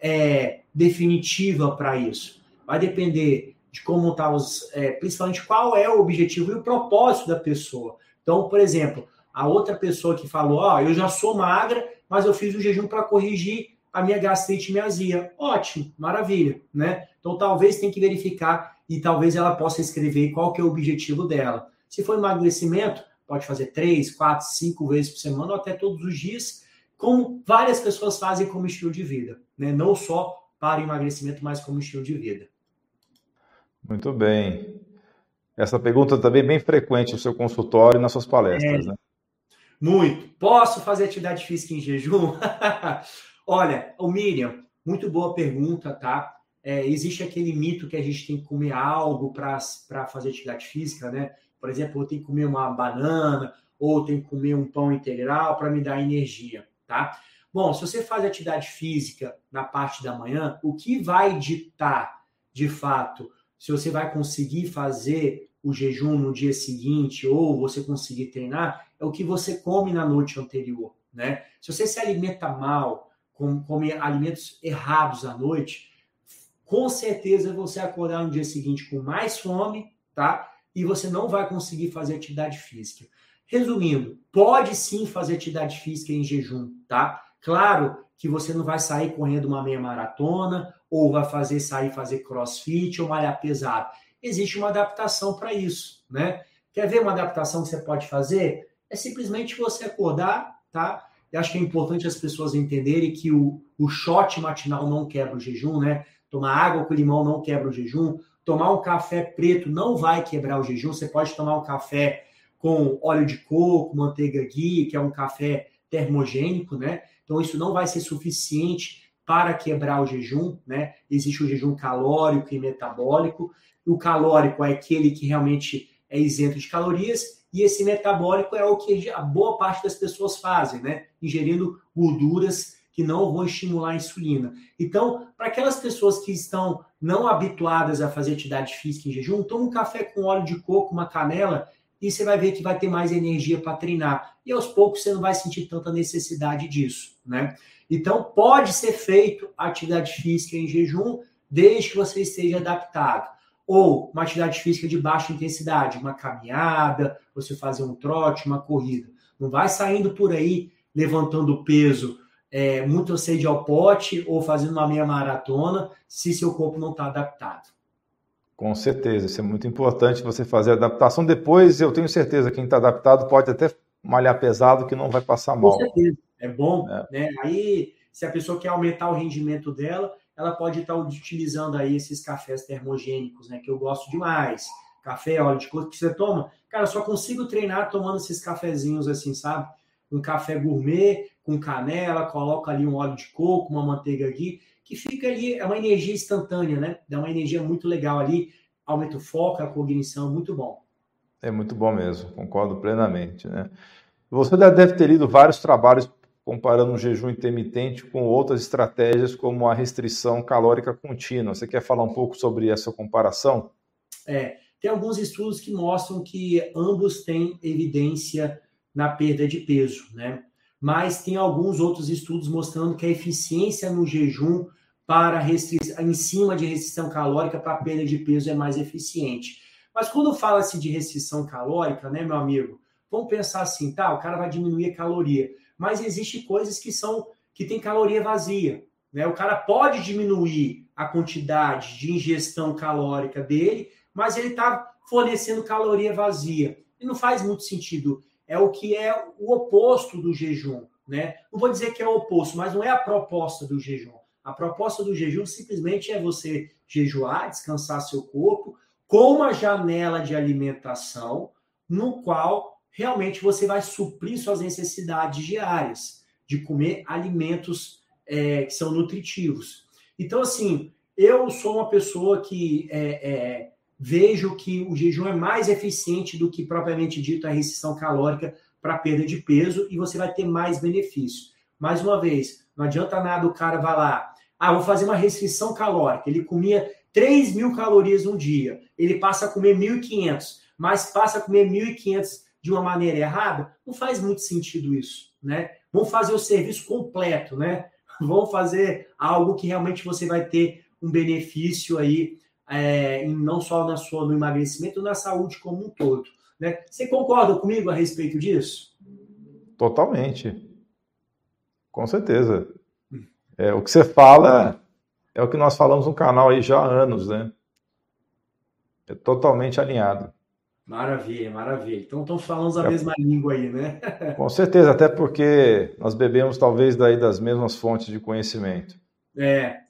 Speaker 2: é, definitiva para isso. Vai depender de como está os, é, principalmente qual é o objetivo e o propósito da pessoa. Então, por exemplo, a outra pessoa que falou, ó, oh, eu já sou magra, mas eu fiz o jejum para corrigir a minha gastrite e minha azia. Ótimo, maravilha, né? Então, talvez tem que verificar e talvez ela possa escrever qual que é o objetivo dela. Se for emagrecimento, pode fazer três, quatro, cinco vezes por semana ou até todos os dias, como várias pessoas fazem como estilo de vida, né? Não só para emagrecimento, mas como estilo de vida.
Speaker 1: Muito bem. Essa pergunta também é bem frequente no seu consultório e nas suas palestras, é, né?
Speaker 2: Muito. Posso fazer atividade física em jejum? Olha, o Miriam, muito boa pergunta, tá? É, existe aquele mito que a gente tem que comer algo para fazer atividade física, né? Por exemplo, eu tenho que comer uma banana ou tenho que comer um pão integral para me dar energia, tá? Bom, se você faz atividade física na parte da manhã, o que vai ditar, de fato, se você vai conseguir fazer o jejum no dia seguinte ou você conseguir treinar, é o que você come na noite anterior, né? Se você se alimenta mal, come alimentos errados à noite, com certeza você acordar no dia seguinte com mais fome, tá? E você não vai conseguir fazer atividade física. Resumindo, pode sim fazer atividade física em jejum, tá? Claro que você não vai sair correndo uma meia maratona ou vai fazer sair fazer crossfit ou malhar pesado. Existe uma adaptação para isso, né? Quer ver uma adaptação que você pode fazer? É simplesmente você acordar, tá? Eu acho que é importante as pessoas entenderem que o, o shot matinal não quebra o jejum, né? Tomar água com limão não quebra o jejum. Tomar um café preto não vai quebrar o jejum. Você pode tomar um café com óleo de coco, manteiga ghee, que é um café termogênico, né? Então isso não vai ser suficiente para quebrar o jejum, né? Existe o jejum calórico e metabólico. O calórico é aquele que realmente é isento de calorias e esse metabólico é o que a boa parte das pessoas fazem, né? Ingerindo gorduras que não vão estimular a insulina. Então, para aquelas pessoas que estão não habituadas a fazer atividade física em jejum, toma um café com óleo de coco, uma canela, e você vai ver que vai ter mais energia para treinar. E aos poucos você não vai sentir tanta necessidade disso, né? Então, pode ser feito atividade física em jejum, desde que você esteja adaptado ou uma atividade física de baixa intensidade, uma caminhada, você fazer um trote, uma corrida. Não vai saindo por aí levantando peso é, muito sede ao pote ou fazendo uma meia maratona se seu corpo não está adaptado.
Speaker 1: Com certeza, isso é muito importante você fazer a adaptação. Depois, eu tenho certeza, quem está adaptado pode até malhar pesado que não vai passar mal.
Speaker 2: Com certeza, é bom. É. Né? Aí, se a pessoa quer aumentar o rendimento dela, ela pode estar utilizando aí esses cafés termogênicos, né? Que eu gosto demais. Café, óleo de coco que você toma. Cara, só consigo treinar tomando esses cafezinhos assim, sabe? Um café gourmet com canela, coloca ali um óleo de coco, uma manteiga ghee, que fica ali, é uma energia instantânea, né? Dá uma energia muito legal ali, aumenta o foco, a cognição, muito bom.
Speaker 1: É muito bom mesmo, concordo plenamente, né? Você deve ter lido vários trabalhos comparando o jejum intermitente com outras estratégias como a restrição calórica contínua. Você quer falar um pouco sobre essa comparação?
Speaker 2: É, tem alguns estudos que mostram que ambos têm evidência na perda de peso, né? Mas tem alguns outros estudos mostrando que a eficiência no jejum para restrição, em cima de restrição calórica para perda de peso é mais eficiente. Mas quando fala-se de restrição calórica, né, meu amigo, vamos pensar assim, tá? O cara vai diminuir a caloria mas existe coisas que são que tem caloria vazia. Né? O cara pode diminuir a quantidade de ingestão calórica dele, mas ele está fornecendo caloria vazia. E não faz muito sentido. É o que é o oposto do jejum. Né? Não vou dizer que é o oposto, mas não é a proposta do jejum. A proposta do jejum simplesmente é você jejuar, descansar seu corpo, com uma janela de alimentação no qual realmente você vai suprir suas necessidades diárias de comer alimentos é, que são nutritivos. Então, assim, eu sou uma pessoa que é, é, vejo que o jejum é mais eficiente do que propriamente dito a restrição calórica para perda de peso e você vai ter mais benefício. Mais uma vez, não adianta nada o cara vai lá, ah, vou fazer uma restrição calórica. Ele comia 3 mil calorias no dia, ele passa a comer 1.500, mas passa a comer 1.500 de uma maneira errada, não faz muito sentido isso, né? Vamos fazer o serviço completo, né? Vamos fazer algo que realmente você vai ter um benefício aí, é, não só na sua, no emagrecimento, na saúde como um todo. Né? Você concorda comigo a respeito disso?
Speaker 1: Totalmente. Com certeza. É, o que você fala é o que nós falamos no canal aí já há anos, né? É totalmente alinhado.
Speaker 2: Maravilha, maravilha. Então estão falando a é. mesma língua aí, né?
Speaker 1: Com certeza, até porque nós bebemos talvez daí das mesmas fontes de conhecimento.
Speaker 2: É.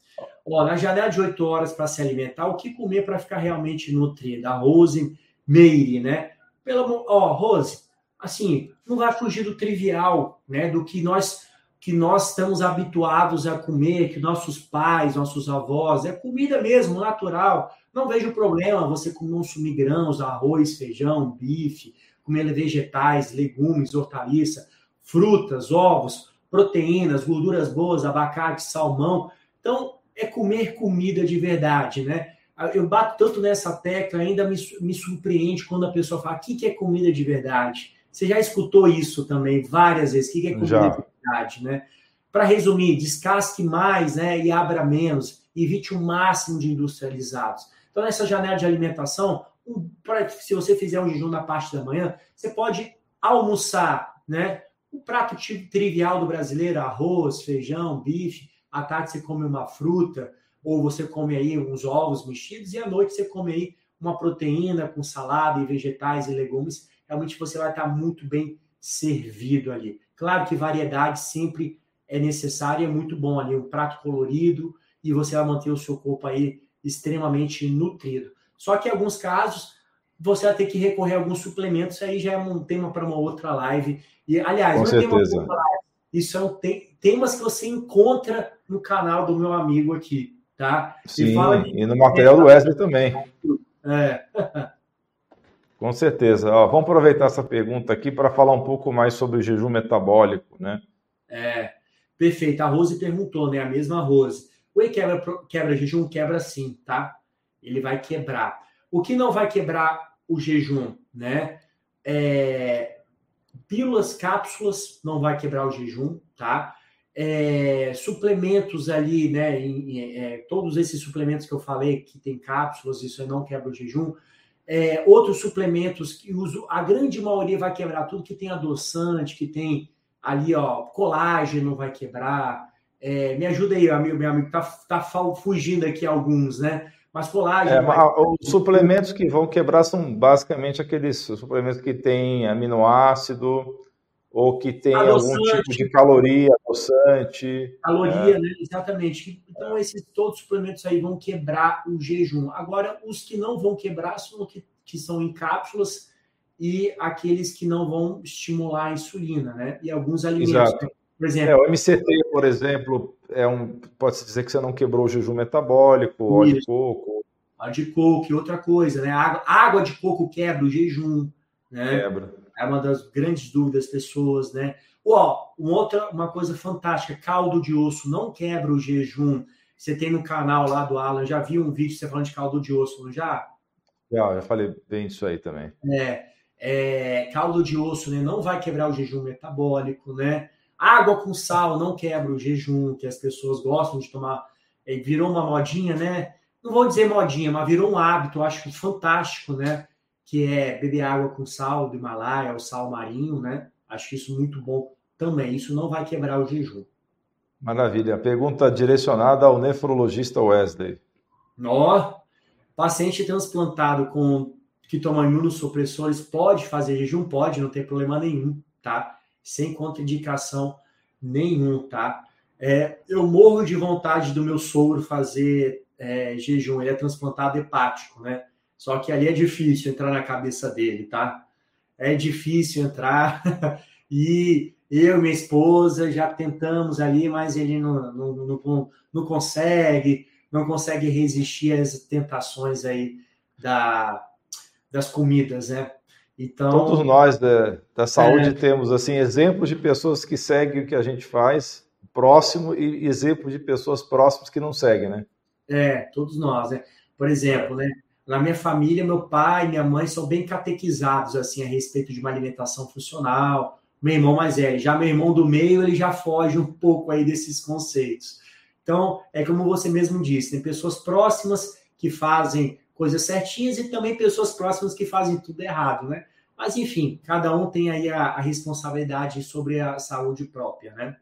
Speaker 2: Ó, na janela de 8 horas para se alimentar, o que comer para ficar realmente nutrido? A Rose Meire, né? Pelo, ó, Rose, assim, não vai fugir do trivial, né? Do que nós que nós estamos habituados a comer, que nossos pais, nossos avós, é comida mesmo, natural. Não vejo problema você consumir grãos, arroz, feijão, bife, comer vegetais, legumes, hortaliça, frutas, ovos, proteínas, gorduras boas, abacate, salmão. Então, é comer comida de verdade, né? Eu bato tanto nessa tecla, ainda me, me surpreende quando a pessoa fala: o que é comida de verdade? Você já escutou isso também várias vezes? O que é comida já. de verdade, né? Para resumir, descasque mais né, e abra menos, evite o máximo de industrializados. Então, nessa janela de alimentação, um, pra, se você fizer um jejum na parte da manhã, você pode almoçar, né? O prato trivial do brasileiro, arroz, feijão, bife. À tarde você come uma fruta, ou você come aí uns ovos mexidos, e à noite você come aí uma proteína com salada e vegetais e legumes. Realmente você vai estar muito bem servido ali. Claro que variedade sempre é necessária, é muito bom ali, um prato colorido, e você vai manter o seu corpo aí extremamente nutrido. Só que em alguns casos você vai ter que recorrer a alguns suplementos, aí já é um tema para uma outra live. E, aliás,
Speaker 1: Com certeza.
Speaker 2: Live, isso é um te temas que você encontra no canal do meu amigo aqui, tá?
Speaker 1: Sim, e, e no material do Wesley também. É. Com certeza. Ó, vamos aproveitar essa pergunta aqui para falar um pouco mais sobre o jejum metabólico, né?
Speaker 2: É, perfeito. A Rose perguntou, né? A mesma Rose. O E quebra, quebra jejum? Quebra sim, tá? Ele vai quebrar. O que não vai quebrar o jejum, né? É, pílulas, cápsulas não vai quebrar o jejum, tá? É, suplementos ali, né? Em, em, é, todos esses suplementos que eu falei que tem cápsulas, isso não quebra o jejum. É, outros suplementos que uso, a grande maioria vai quebrar tudo que tem adoçante, que tem ali, ó, colágeno vai quebrar. É, me ajuda aí, amigo, meu amigo, tá, tá fugindo aqui alguns, né? Mas colágeno. É, vai...
Speaker 1: Os suplementos que vão quebrar são basicamente aqueles suplementos que têm aminoácido ou que tem adoçante, algum tipo de caloria, adoçante.
Speaker 2: Caloria, é. né? Exatamente. Então, esses todos os suplementos aí vão quebrar o jejum. Agora, os que não vão quebrar são os que, que são em cápsulas e aqueles que não vão estimular a insulina, né? E alguns alimentos. Exato. Né?
Speaker 1: Por exemplo. É, o MCT, por exemplo, é um, pode-se dizer que você não quebrou o jejum metabólico, Isso. óleo de coco.
Speaker 2: Óleo de coco e outra coisa, né? Água, água de coco quebra o jejum, né? Quebra. É uma das grandes dúvidas das pessoas, né? Ó, uma outra, uma coisa fantástica, caldo de osso não quebra o jejum. Você tem no canal lá do Alan, já vi um vídeo você falando de caldo de osso, não já?
Speaker 1: Já, já falei bem disso aí também.
Speaker 2: É, é, caldo de osso né, não vai quebrar o jejum metabólico, né? Água com sal não quebra o jejum, que as pessoas gostam de tomar. É, virou uma modinha, né? Não vou dizer modinha, mas virou um hábito, acho fantástico, né? Que é beber água com sal do Himalaia, o sal marinho, né? Acho isso muito bom também. Isso não vai quebrar o jejum.
Speaker 1: Maravilha. Pergunta direcionada ao nefrologista Wesley.
Speaker 2: Ó, paciente transplantado com que toma imunossupressores pode fazer jejum? Pode, não tem problema nenhum, tá? Sem contraindicação nenhum, tá? É, eu morro de vontade do meu sogro fazer é, jejum, ele é transplantado hepático, né? Só que ali é difícil entrar na cabeça dele, tá? É difícil entrar. e eu e minha esposa já tentamos ali, mas ele não, não, não, não consegue, não consegue resistir às tentações aí da, das comidas, né?
Speaker 1: Então, Todos nós da, da saúde é... temos assim exemplos de pessoas que seguem o que a gente faz próximo e exemplos de pessoas próximas que não seguem, né?
Speaker 2: É, todos nós, né? Por exemplo, né? Na minha família, meu pai e minha mãe são bem catequizados assim a respeito de uma alimentação funcional. Meu irmão mais velho, já meu irmão do meio, ele já foge um pouco aí desses conceitos. Então, é como você mesmo disse, tem pessoas próximas que fazem coisas certinhas e também pessoas próximas que fazem tudo errado, né? Mas, enfim, cada um tem aí a, a responsabilidade sobre a saúde própria, né?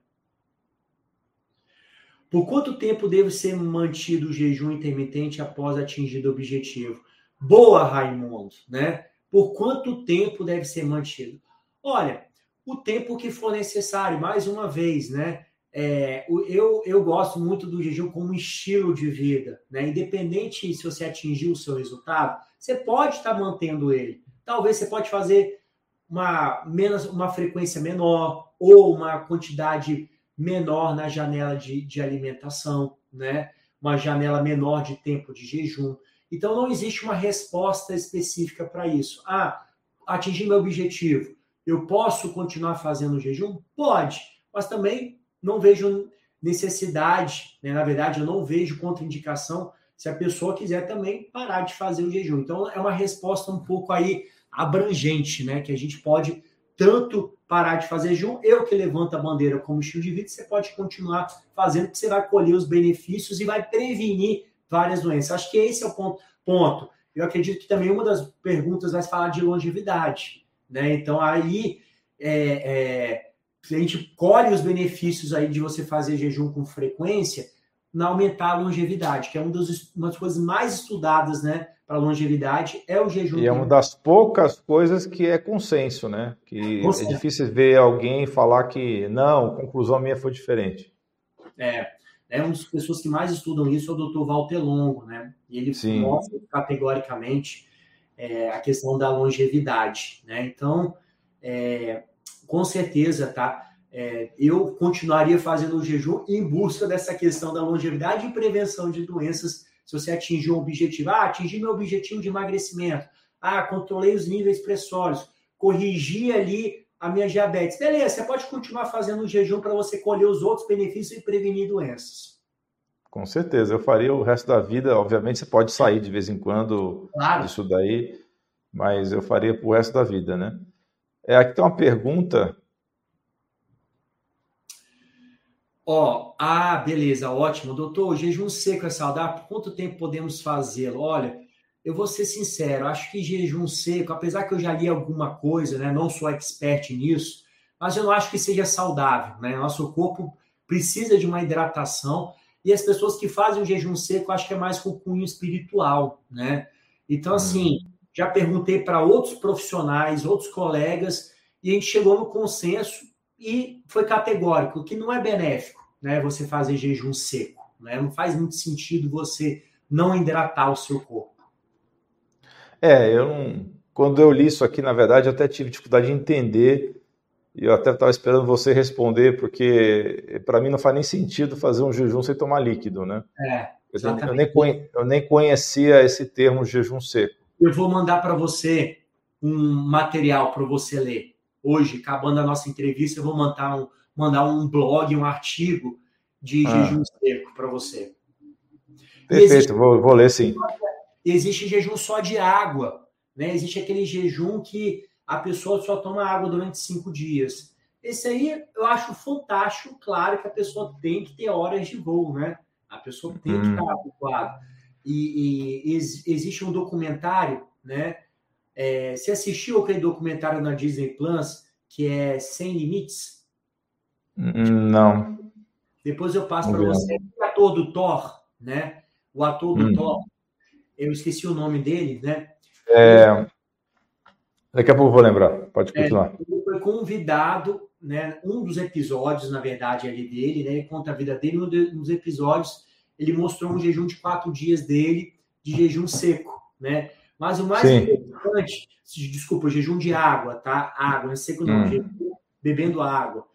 Speaker 2: Por quanto tempo deve ser mantido o jejum intermitente após atingir o objetivo? Boa, Raimundo, né? Por quanto tempo deve ser mantido? Olha, o tempo que for necessário, mais uma vez, né? É, eu, eu gosto muito do jejum como estilo de vida, né? Independente se você atingir o seu resultado, você pode estar mantendo ele. Talvez você pode fazer uma, menos, uma frequência menor ou uma quantidade menor na janela de, de alimentação, né? Uma janela menor de tempo de jejum. Então não existe uma resposta específica para isso. Ah, atingir meu objetivo. Eu posso continuar fazendo jejum? Pode, mas também não vejo necessidade, né? na verdade, eu não vejo contraindicação se a pessoa quiser também parar de fazer o jejum. Então, é uma resposta um pouco aí abrangente, né? Que a gente pode tanto parar de fazer jejum, eu que levanto a bandeira como estilo de vida, você pode continuar fazendo, que você vai colher os benefícios e vai prevenir várias doenças. Acho que esse é o ponto. ponto. Eu acredito que também uma das perguntas vai falar de longevidade, né? Então, aí, é, é, a gente colhe os benefícios aí de você fazer jejum com frequência, na aumentar a longevidade, que é uma das, uma das coisas mais estudadas, né, para longevidade, é o jejum.
Speaker 1: E é uma das poucas coisas que é consenso, né? Que é difícil ver alguém falar que não, a conclusão minha foi diferente.
Speaker 2: É, é uma das pessoas que mais estudam isso é o Dr. Walter Longo, né? E ele Sim. mostra categoricamente é, a questão da longevidade, né? Então, é, com certeza, tá? é, eu continuaria fazendo o jejum em busca dessa questão da longevidade e prevenção de doenças. Se você atingir um objetivo, ah, atingi meu objetivo de emagrecimento, ah, controlei os níveis pressórios, corrigi ali a minha diabetes. Beleza, você pode continuar fazendo o jejum para você colher os outros benefícios e prevenir doenças.
Speaker 1: Com certeza, eu faria o resto da vida. Obviamente, você pode sair de vez em quando claro. disso daí, mas eu faria para o resto da vida, né? É, aqui tem uma pergunta
Speaker 2: Ó, ah, beleza, ótimo. Doutor, o jejum seco é saudável? Por quanto tempo podemos fazê-lo? Olha, eu vou ser sincero, acho que jejum seco, apesar que eu já li alguma coisa, né? Não sou expert nisso, mas eu não acho que seja saudável, né? Nosso corpo precisa de uma hidratação e as pessoas que fazem o jejum seco, acho que é mais com cunho espiritual, né? Então, assim, já perguntei para outros profissionais, outros colegas, e a gente chegou no consenso e foi categórico, que não é benéfico, né? Você fazer jejum seco, né? Não faz muito sentido você não hidratar o seu corpo.
Speaker 1: É, eu não... quando eu li isso aqui, na verdade, eu até tive dificuldade de entender e eu até estava esperando você responder, porque para mim não faz nem sentido fazer um jejum sem tomar líquido, né?
Speaker 2: É.
Speaker 1: Eu nem, eu nem conhecia esse termo jejum seco.
Speaker 2: Eu vou mandar para você um material para você ler hoje, acabando a nossa entrevista, eu vou mandar um, mandar um blog, um artigo de ah. jejum seco para você.
Speaker 1: Perfeito, existe, vou, vou ler sim.
Speaker 2: Existe jejum só de água, né? Existe aquele jejum que a pessoa só toma água durante cinco dias. Esse aí eu acho fantástico, claro que a pessoa tem que ter horas de voo, né? A pessoa tem hum. que estar adequada. E, e ex, existe um documentário, né? É, você assistiu aquele documentário na Disney Plus que é Sem Limites?
Speaker 1: Não.
Speaker 2: Depois eu passo para você. O ator do Thor, né? O ator do hum. Thor, eu esqueci o nome dele, né?
Speaker 1: É... Daqui a pouco eu vou lembrar. Pode é, continuar.
Speaker 2: É, ele foi convidado, né? Um dos episódios, na verdade, ali dele, né? Ele conta a vida dele. Um dos episódios, ele mostrou um jejum de quatro dias dele, de jejum seco, né? Mas o mais Sim. importante, desculpa, jejum de água, tá? Água, não seco não, hum. jejum, bebendo água.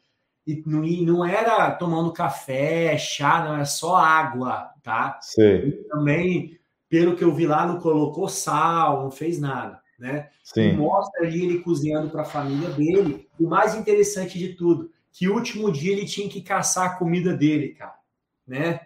Speaker 2: E não, e não era tomando café, chá, não, era só água, tá?
Speaker 1: Sim.
Speaker 2: Também, pelo que eu vi lá, não colocou sal, não fez nada, né? Sim. E mostra ali ele cozinhando para a família dele. O mais interessante de tudo, que o último dia ele tinha que caçar a comida dele, cara, né?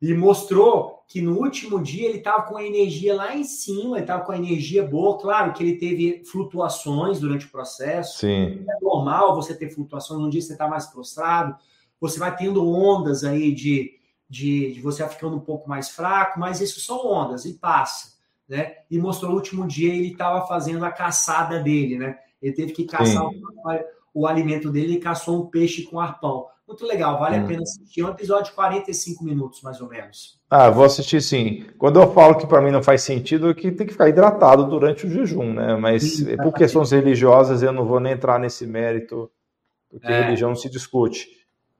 Speaker 2: E mostrou que no último dia ele estava com a energia lá em cima, ele estava com a energia boa. Claro que ele teve flutuações durante o processo.
Speaker 1: Sim.
Speaker 2: É normal você ter flutuações. Um dia você está mais prostrado, você vai tendo ondas aí de, de, de você ficando um pouco mais fraco, mas isso são ondas e passa. Né? E mostrou no último dia ele estava fazendo a caçada dele, né? Ele teve que caçar o, o, alimento dele e caçou um peixe com arpão. Muito legal, vale hum. a pena assistir. É um episódio de 45 minutos, mais ou menos.
Speaker 1: Ah, vou assistir sim. Quando eu falo que para mim não faz sentido, é que tem que ficar hidratado durante o jejum, né? Mas sim, por questões religiosas eu não vou nem entrar nesse mérito, porque é. religião se discute.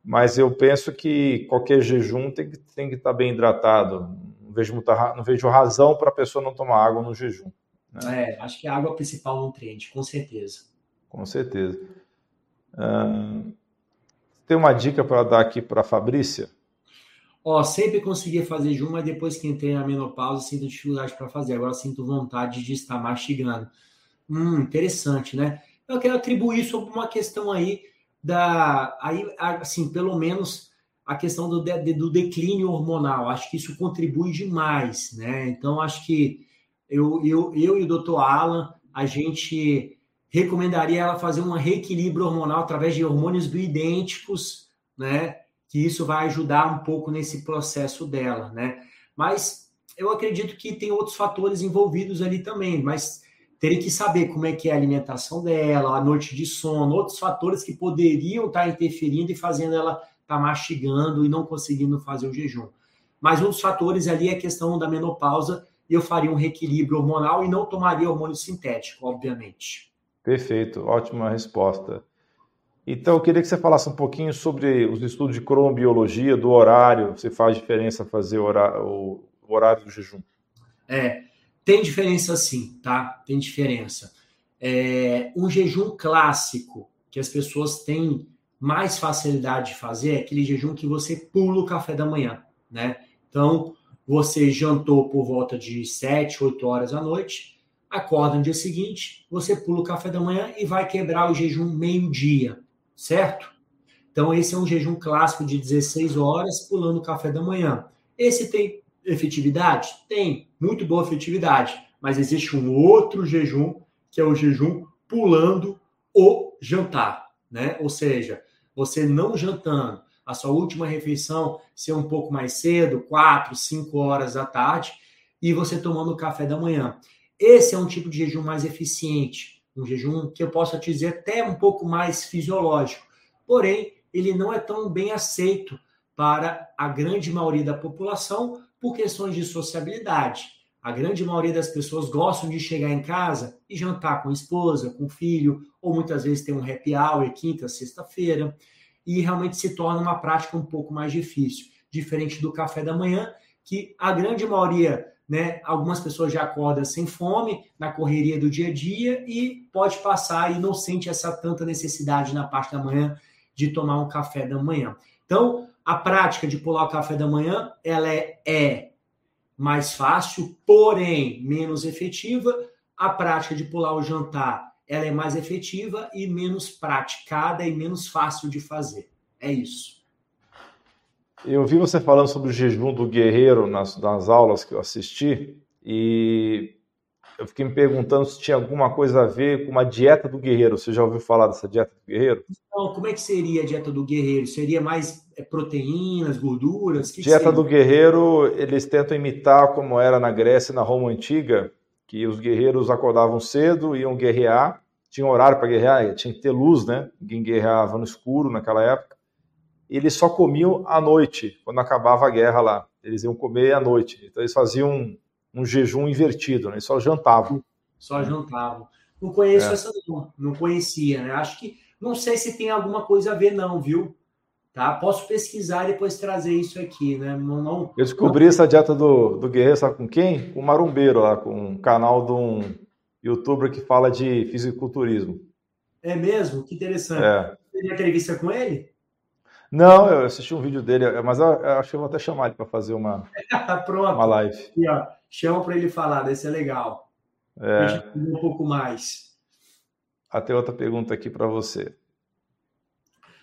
Speaker 1: Mas eu penso que qualquer jejum tem que, tem que estar bem hidratado. Não vejo, muita, não vejo razão para a pessoa não tomar água no jejum.
Speaker 2: Né? É, acho que a água é o principal nutriente, com certeza.
Speaker 1: Com certeza. Tem uma dica para dar aqui para a Fabrícia?
Speaker 2: Ó, sempre conseguia fazer jejum, mas depois que entrei na menopausa, sinto dificuldade para fazer. Agora sinto vontade de estar mastigando. Hum, interessante, né? Eu quero atribuir isso a uma questão aí da. Aí, assim, pelo menos a questão do, de, do declínio hormonal. Acho que isso contribui demais, né? Então, acho que eu, eu, eu e o doutor Alan, a gente recomendaria ela fazer um reequilíbrio hormonal através de hormônios bioidênticos, né? Que isso vai ajudar um pouco nesse processo dela, né? Mas eu acredito que tem outros fatores envolvidos ali também, mas teria que saber como é que é a alimentação dela, a noite de sono, outros fatores que poderiam estar interferindo e fazendo ela estar mastigando e não conseguindo fazer o jejum. Mas um dos fatores ali é a questão da menopausa e eu faria um reequilíbrio hormonal e não tomaria hormônio sintético, obviamente.
Speaker 1: Perfeito, ótima resposta. Então, eu queria que você falasse um pouquinho sobre os estudos de cronobiologia, do horário, se faz diferença fazer o horário, do jejum.
Speaker 2: É, tem diferença sim, tá? Tem diferença. É, um jejum clássico que as pessoas têm mais facilidade de fazer é aquele jejum que você pula o café da manhã, né? Então, você jantou por volta de 7, 8 horas à noite, acorda no dia seguinte, você pula o café da manhã e vai quebrar o jejum meio-dia, certo? Então, esse é um jejum clássico de 16 horas, pulando o café da manhã. Esse tem efetividade? Tem, muito boa efetividade. Mas existe um outro jejum, que é o jejum pulando o jantar, né? Ou seja, você não jantando, a sua última refeição ser um pouco mais cedo, 4, 5 horas da tarde, e você tomando café da manhã. Esse é um tipo de jejum mais eficiente, um jejum que eu posso te dizer até um pouco mais fisiológico. Porém, ele não é tão bem aceito para a grande maioria da população, por questões de sociabilidade. A grande maioria das pessoas gostam de chegar em casa e jantar com a esposa, com o filho, ou muitas vezes tem um happy hour quinta, sexta-feira, e realmente se torna uma prática um pouco mais difícil, diferente do café da manhã, que a grande maioria, né, algumas pessoas já acordam sem fome, na correria do dia a dia e pode passar e não sente essa tanta necessidade na parte da manhã de tomar um café da manhã. Então, a prática de pular o café da manhã, ela é, é mais fácil, porém menos efetiva. A prática de pular o jantar, ela é mais efetiva e menos praticada e menos fácil de fazer. É isso.
Speaker 1: Eu vi você falando sobre o jejum do guerreiro nas, nas aulas que eu assisti e eu fiquei me perguntando se tinha alguma coisa a ver com uma dieta do guerreiro. Você já ouviu falar dessa dieta do guerreiro?
Speaker 2: Então, como é que seria a dieta do guerreiro? Seria mais é, proteínas, gorduras?
Speaker 1: Que dieta que do guerreiro, eles tentam imitar como era na Grécia e na Roma antiga, que os guerreiros acordavam cedo, iam guerrear, tinha horário para guerrear, tinha que ter luz, né? Ninguém guerreava no escuro naquela época. Eles só comiam à noite, quando acabava a guerra lá. Eles iam comer à noite. Então eles faziam um jejum invertido, né? Só jantavam.
Speaker 2: Só jantavam. Não conheço é. essa não, não conhecia, né? Acho que não sei se tem alguma coisa a ver não, viu? Tá? Posso pesquisar e depois trazer isso aqui, né? Não, não
Speaker 1: Eu descobri essa dieta do, do guerreiro, sabe com quem? Com o Marumbeiro lá, com um canal de um youtuber que fala de fisiculturismo.
Speaker 2: É mesmo? Que interessante. É. Você entrevista com ele?
Speaker 1: Não, eu assisti um vídeo dele, mas eu, eu acho que eu vou até chamar ele para fazer uma,
Speaker 2: Pronto.
Speaker 1: uma live.
Speaker 2: Aqui, ó, chama para ele falar, deve ser legal. É. Um pouco mais.
Speaker 1: Até outra pergunta aqui para você.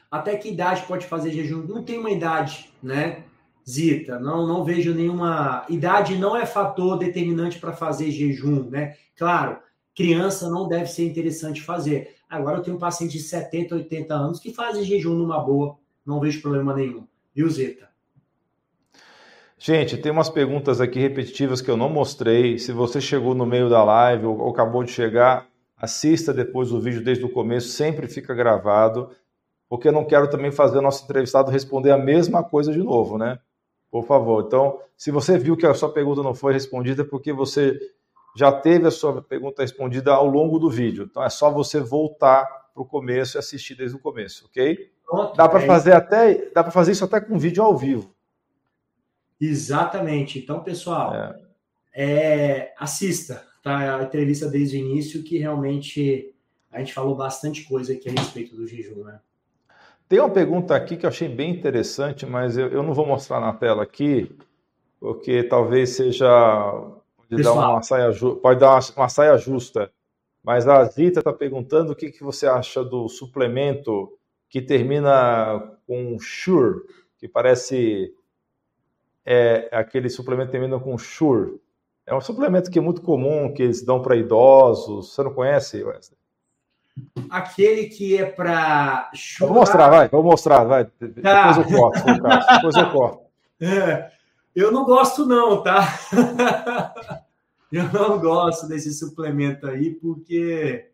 Speaker 2: Até que idade pode fazer jejum? Não tem uma idade, né, Zita? Não, não vejo nenhuma. Idade não é fator determinante para fazer jejum, né? Claro, criança não deve ser interessante fazer. Agora eu tenho um paciente de 70, 80 anos que fazem jejum numa boa não vejo problema nenhum. Viu, Zeta?
Speaker 1: Gente, tem umas perguntas aqui repetitivas que eu não mostrei. Se você chegou no meio da live ou, acabou de chegar, assista depois o vídeo desde o começo, sempre fica gravado, porque eu não quero também fazer o nosso entrevistado responder a mesma coisa de novo, né? Por favor. Então, se você viu que a sua pergunta não foi respondida, é porque você já teve a sua pergunta respondida ao longo do vídeo. Então, é só você voltar para o começo e assistir desde o começo, ok? Pronto, dá para é fazer até, dá para fazer isso até com vídeo ao vivo.
Speaker 2: Exatamente. Então, pessoal, é. É, assista tá? a entrevista desde o início, que realmente a gente falou bastante coisa aqui a respeito do jejum, né?
Speaker 1: Tem uma pergunta aqui que eu achei bem interessante, mas eu, eu não vou mostrar na tela aqui, porque talvez seja. Pode dar uma saia, pode dar uma, uma saia justa. Mas a Zita está perguntando o que, que você acha do suplemento que termina com Sure, que parece é, aquele suplemento que termina com Sure. É um suplemento que é muito comum, que eles dão para idosos. Você não conhece, Wesley?
Speaker 2: Aquele que é para
Speaker 1: Vou mostrar, vai, vou mostrar, vai. Tá. Depois eu corto, depois eu corto.
Speaker 2: É, eu não gosto não, tá? eu não gosto desse suplemento aí, porque,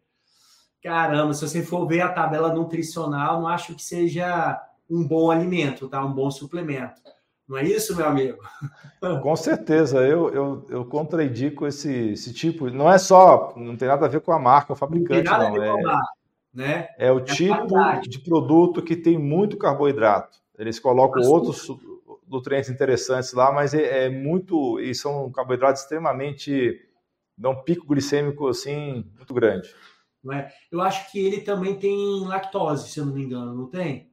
Speaker 2: caramba, se você for ver a tabela nutricional, não acho que seja um bom alimento, tá? Um bom suplemento. Não é isso, meu amigo?
Speaker 1: Com certeza, eu, eu, eu contraindico esse, esse tipo. Não é só, não tem nada a ver com a marca, o fabricante, não. não. É, marca, né? é o é tipo de produto que tem muito carboidrato. Eles colocam outros nutrientes interessantes lá, mas é, é, muito. E são carboidratos extremamente. dão um pico glicêmico assim, muito grande.
Speaker 2: Não é? Eu acho que ele também tem lactose, se eu não me engano, não tem?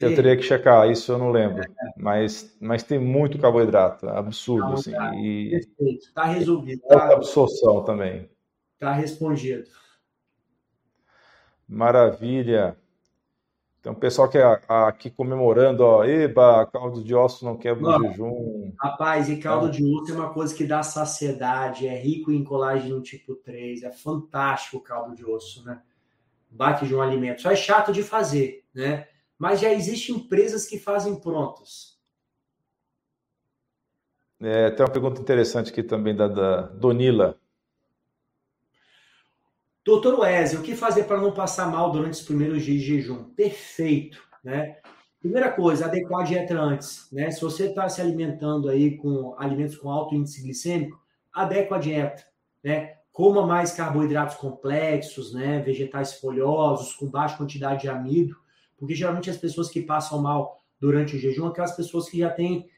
Speaker 1: Eu teria que checar, isso eu não lembro. É. Mas, mas tem muito carboidrato, absurdo, assim. E...
Speaker 2: Perfeito, está resolvido.
Speaker 1: Tá... absorção também.
Speaker 2: Está respondido.
Speaker 1: Maravilha. Tem um pessoal que é aqui comemorando, ó, eba, caldo de osso não quebra o jejum.
Speaker 2: Rapaz, e caldo é. de osso é uma coisa que dá saciedade, é rico em colágeno tipo 3, é fantástico o caldo de osso, né? Bate de um alimento. Só é chato de fazer, né? Mas já existem empresas que fazem prontos.
Speaker 1: É, tem uma pergunta interessante aqui também da, da Donila.
Speaker 2: Doutor Wesley, o que fazer para não passar mal durante os primeiros dias de jejum? Perfeito, né? Primeira coisa, adequar a dieta antes, né? Se você está se alimentando aí com alimentos com alto índice glicêmico, adequa a dieta, né? Coma mais carboidratos complexos, né? Vegetais folhosos, com baixa quantidade de amido, porque geralmente as pessoas que passam mal durante o jejum, aquelas pessoas que já têm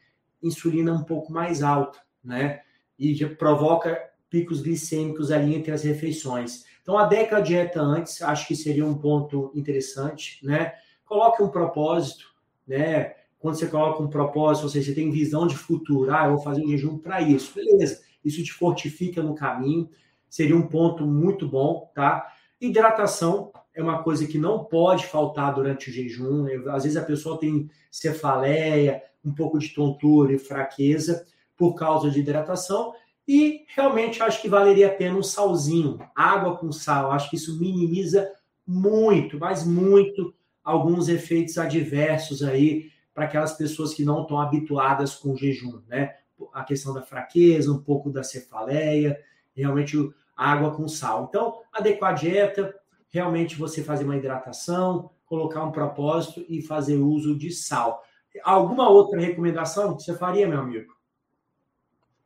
Speaker 2: insulina um pouco mais alta, né? E já provoca picos glicêmicos ali entre as refeições. Então, a dieta antes, acho que seria um ponto interessante, né? Coloque um propósito, né? Quando você coloca um propósito, você tem visão de futuro, ah, eu vou fazer um jejum para isso, beleza. Isso te fortifica no caminho, seria um ponto muito bom, tá? Hidratação é uma coisa que não pode faltar durante o jejum. Às vezes a pessoa tem cefaleia, um pouco de tontura e fraqueza por causa de hidratação. E realmente acho que valeria a pena um salzinho, água com sal. Acho que isso minimiza muito, mas muito, alguns efeitos adversos aí para aquelas pessoas que não estão habituadas com o jejum, né? A questão da fraqueza, um pouco da cefaleia, realmente água com sal. Então, adequar a dieta, realmente você fazer uma hidratação, colocar um propósito e fazer uso de sal. Alguma outra recomendação que você faria, meu amigo?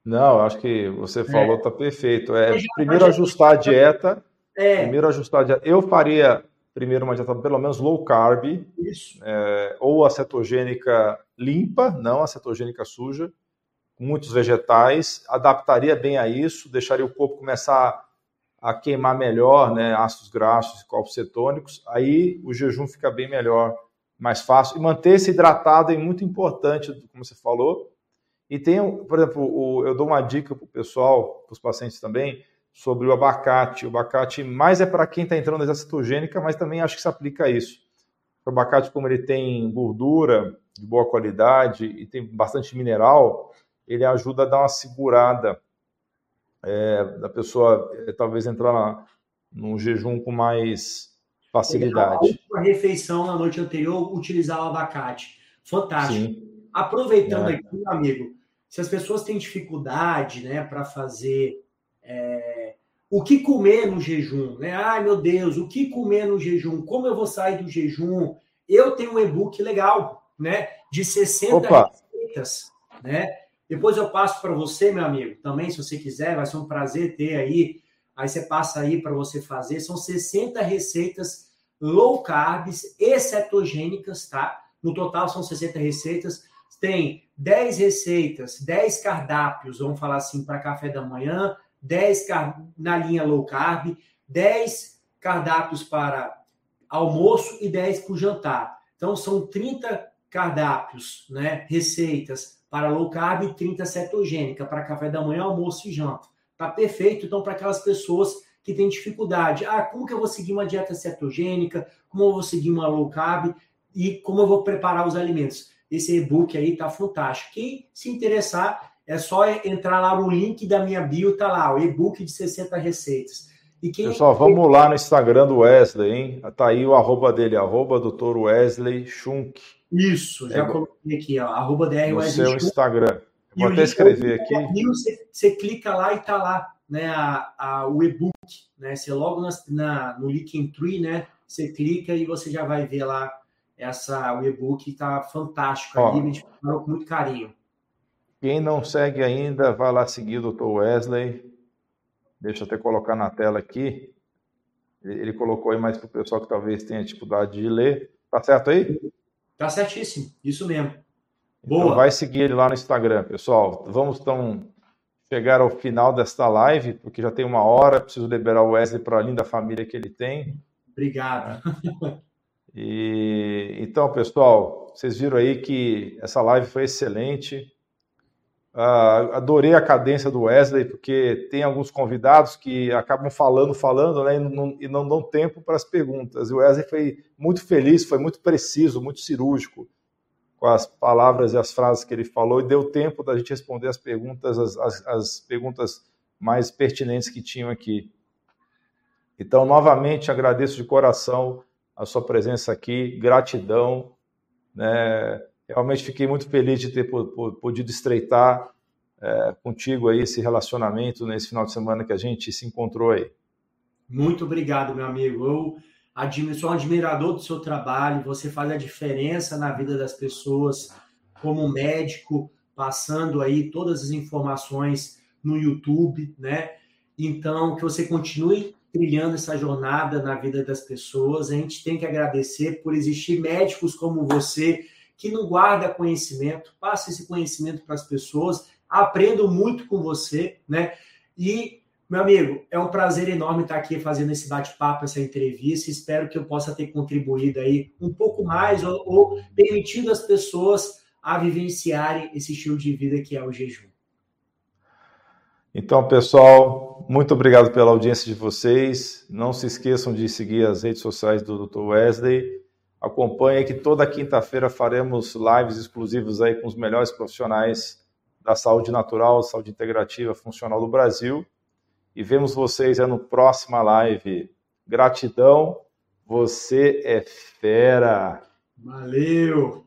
Speaker 1: Não, acho que você falou está é. perfeito. É, primeiro ajustar a dieta. É. Primeiro ajustar a dieta. Eu faria primeiro uma dieta pelo menos low carb. Isso. É, ou a cetogênica limpa, não a cetogênica suja, com muitos vegetais. Adaptaria bem a isso, deixaria o corpo começar a queimar melhor, né, ácidos graxos e corpos cetônicos. Aí o jejum fica bem melhor, mais fácil. E manter-se hidratado é muito importante, como você falou e tem, por exemplo, o, eu dou uma dica para o pessoal, para os pacientes também, sobre o abacate. O abacate mais é para quem está entrando na cetogênica, mas também acho que se aplica a isso. O abacate, como ele tem gordura de boa qualidade e tem bastante mineral, ele ajuda a dar uma segurada é, da pessoa é, talvez entrar na, num jejum com mais facilidade.
Speaker 2: A refeição na noite anterior, utilizar o abacate. Fantástico. Sim. Aproveitando é. aqui, meu amigo, se as pessoas têm dificuldade né, para fazer é, o que comer no jejum, né? Ai meu Deus, o que comer no jejum? Como eu vou sair do jejum? Eu tenho um e-book legal, né? De 60 Opa. receitas, né? Depois eu passo para você, meu amigo, também, se você quiser, vai ser um prazer ter aí. Aí você passa aí para você fazer. São 60 receitas low carbs e cetogênicas, tá? No total são 60 receitas tem 10 receitas, 10 cardápios, vamos falar assim, para café da manhã, 10 na linha low carb, 10 cardápios para almoço e 10 para o jantar. Então, são 30 cardápios, né, receitas para low carb e 30 cetogênica para café da manhã, almoço e janta. Tá perfeito, então, para aquelas pessoas que têm dificuldade. Ah, como que eu vou seguir uma dieta cetogênica? Como eu vou seguir uma low carb? E como eu vou preparar os alimentos? Esse e-book aí tá fantástico. Quem se interessar, é só entrar lá no link da minha bio, tá lá, o e-book de 60 receitas.
Speaker 1: E quem... Pessoal, vamos lá no Instagram do Wesley, hein? Tá aí o arroba dele, arroba Dr. Wesley Schunk.
Speaker 2: Isso, já é, coloquei aqui, ó, arroba DR
Speaker 1: no Wesley seu Schunk. Instagram. Vou até escrever aqui.
Speaker 2: Você, você, clica lá e tá lá, né, a, a, o e-book, né? Você logo na, na, no Linktree, né? Você clica e você já vai ver lá essa, o e-book, tá fantástico ó, ali, a gente falou com muito carinho.
Speaker 1: Quem não segue ainda, vai lá seguir o Dr. Wesley. Deixa eu até colocar na tela aqui. Ele colocou aí mais para o pessoal que talvez tenha dificuldade de ler. Tá certo aí?
Speaker 2: Tá certíssimo, isso mesmo.
Speaker 1: Boa. Então vai seguir ele lá no Instagram, pessoal. Vamos então chegar ao final desta live, porque já tem uma hora. Preciso liberar o Wesley para a linda família que ele tem.
Speaker 2: Obrigado.
Speaker 1: E então, pessoal, vocês viram aí que essa live foi excelente. Uh, adorei a cadência do Wesley, porque tem alguns convidados que acabam falando, falando, né, e não, e não dão tempo para as perguntas. E o Wesley foi muito feliz, foi muito preciso, muito cirúrgico com as palavras e as frases que ele falou, e deu tempo da gente responder as perguntas, as, as, as perguntas mais pertinentes que tinham aqui. Então, novamente, agradeço de coração a sua presença aqui, gratidão, né? Realmente fiquei muito feliz de ter podido estreitar é, contigo aí esse relacionamento nesse final de semana que a gente se encontrou aí.
Speaker 2: Muito obrigado, meu amigo. Eu sou um admirador do seu trabalho. Você faz a diferença na vida das pessoas como médico, passando aí todas as informações no YouTube, né? Então, que você continue trilhando essa jornada na vida das pessoas. A gente tem que agradecer por existir médicos como você que não guarda conhecimento, passa esse conhecimento para as pessoas, aprendo muito com você, né? E, meu amigo, é um prazer enorme estar aqui fazendo esse bate-papo, essa entrevista. Espero que eu possa ter contribuído aí um pouco mais ou, ou permitido as pessoas a vivenciarem esse estilo de vida que é o jejum.
Speaker 1: Então, pessoal, muito obrigado pela audiência de vocês. Não se esqueçam de seguir as redes sociais do Dr. Wesley. Acompanhe que toda quinta-feira faremos lives exclusivas aí com os melhores profissionais da saúde natural, saúde integrativa, funcional do Brasil. E vemos vocês no próxima live. Gratidão, você é fera.
Speaker 2: Valeu!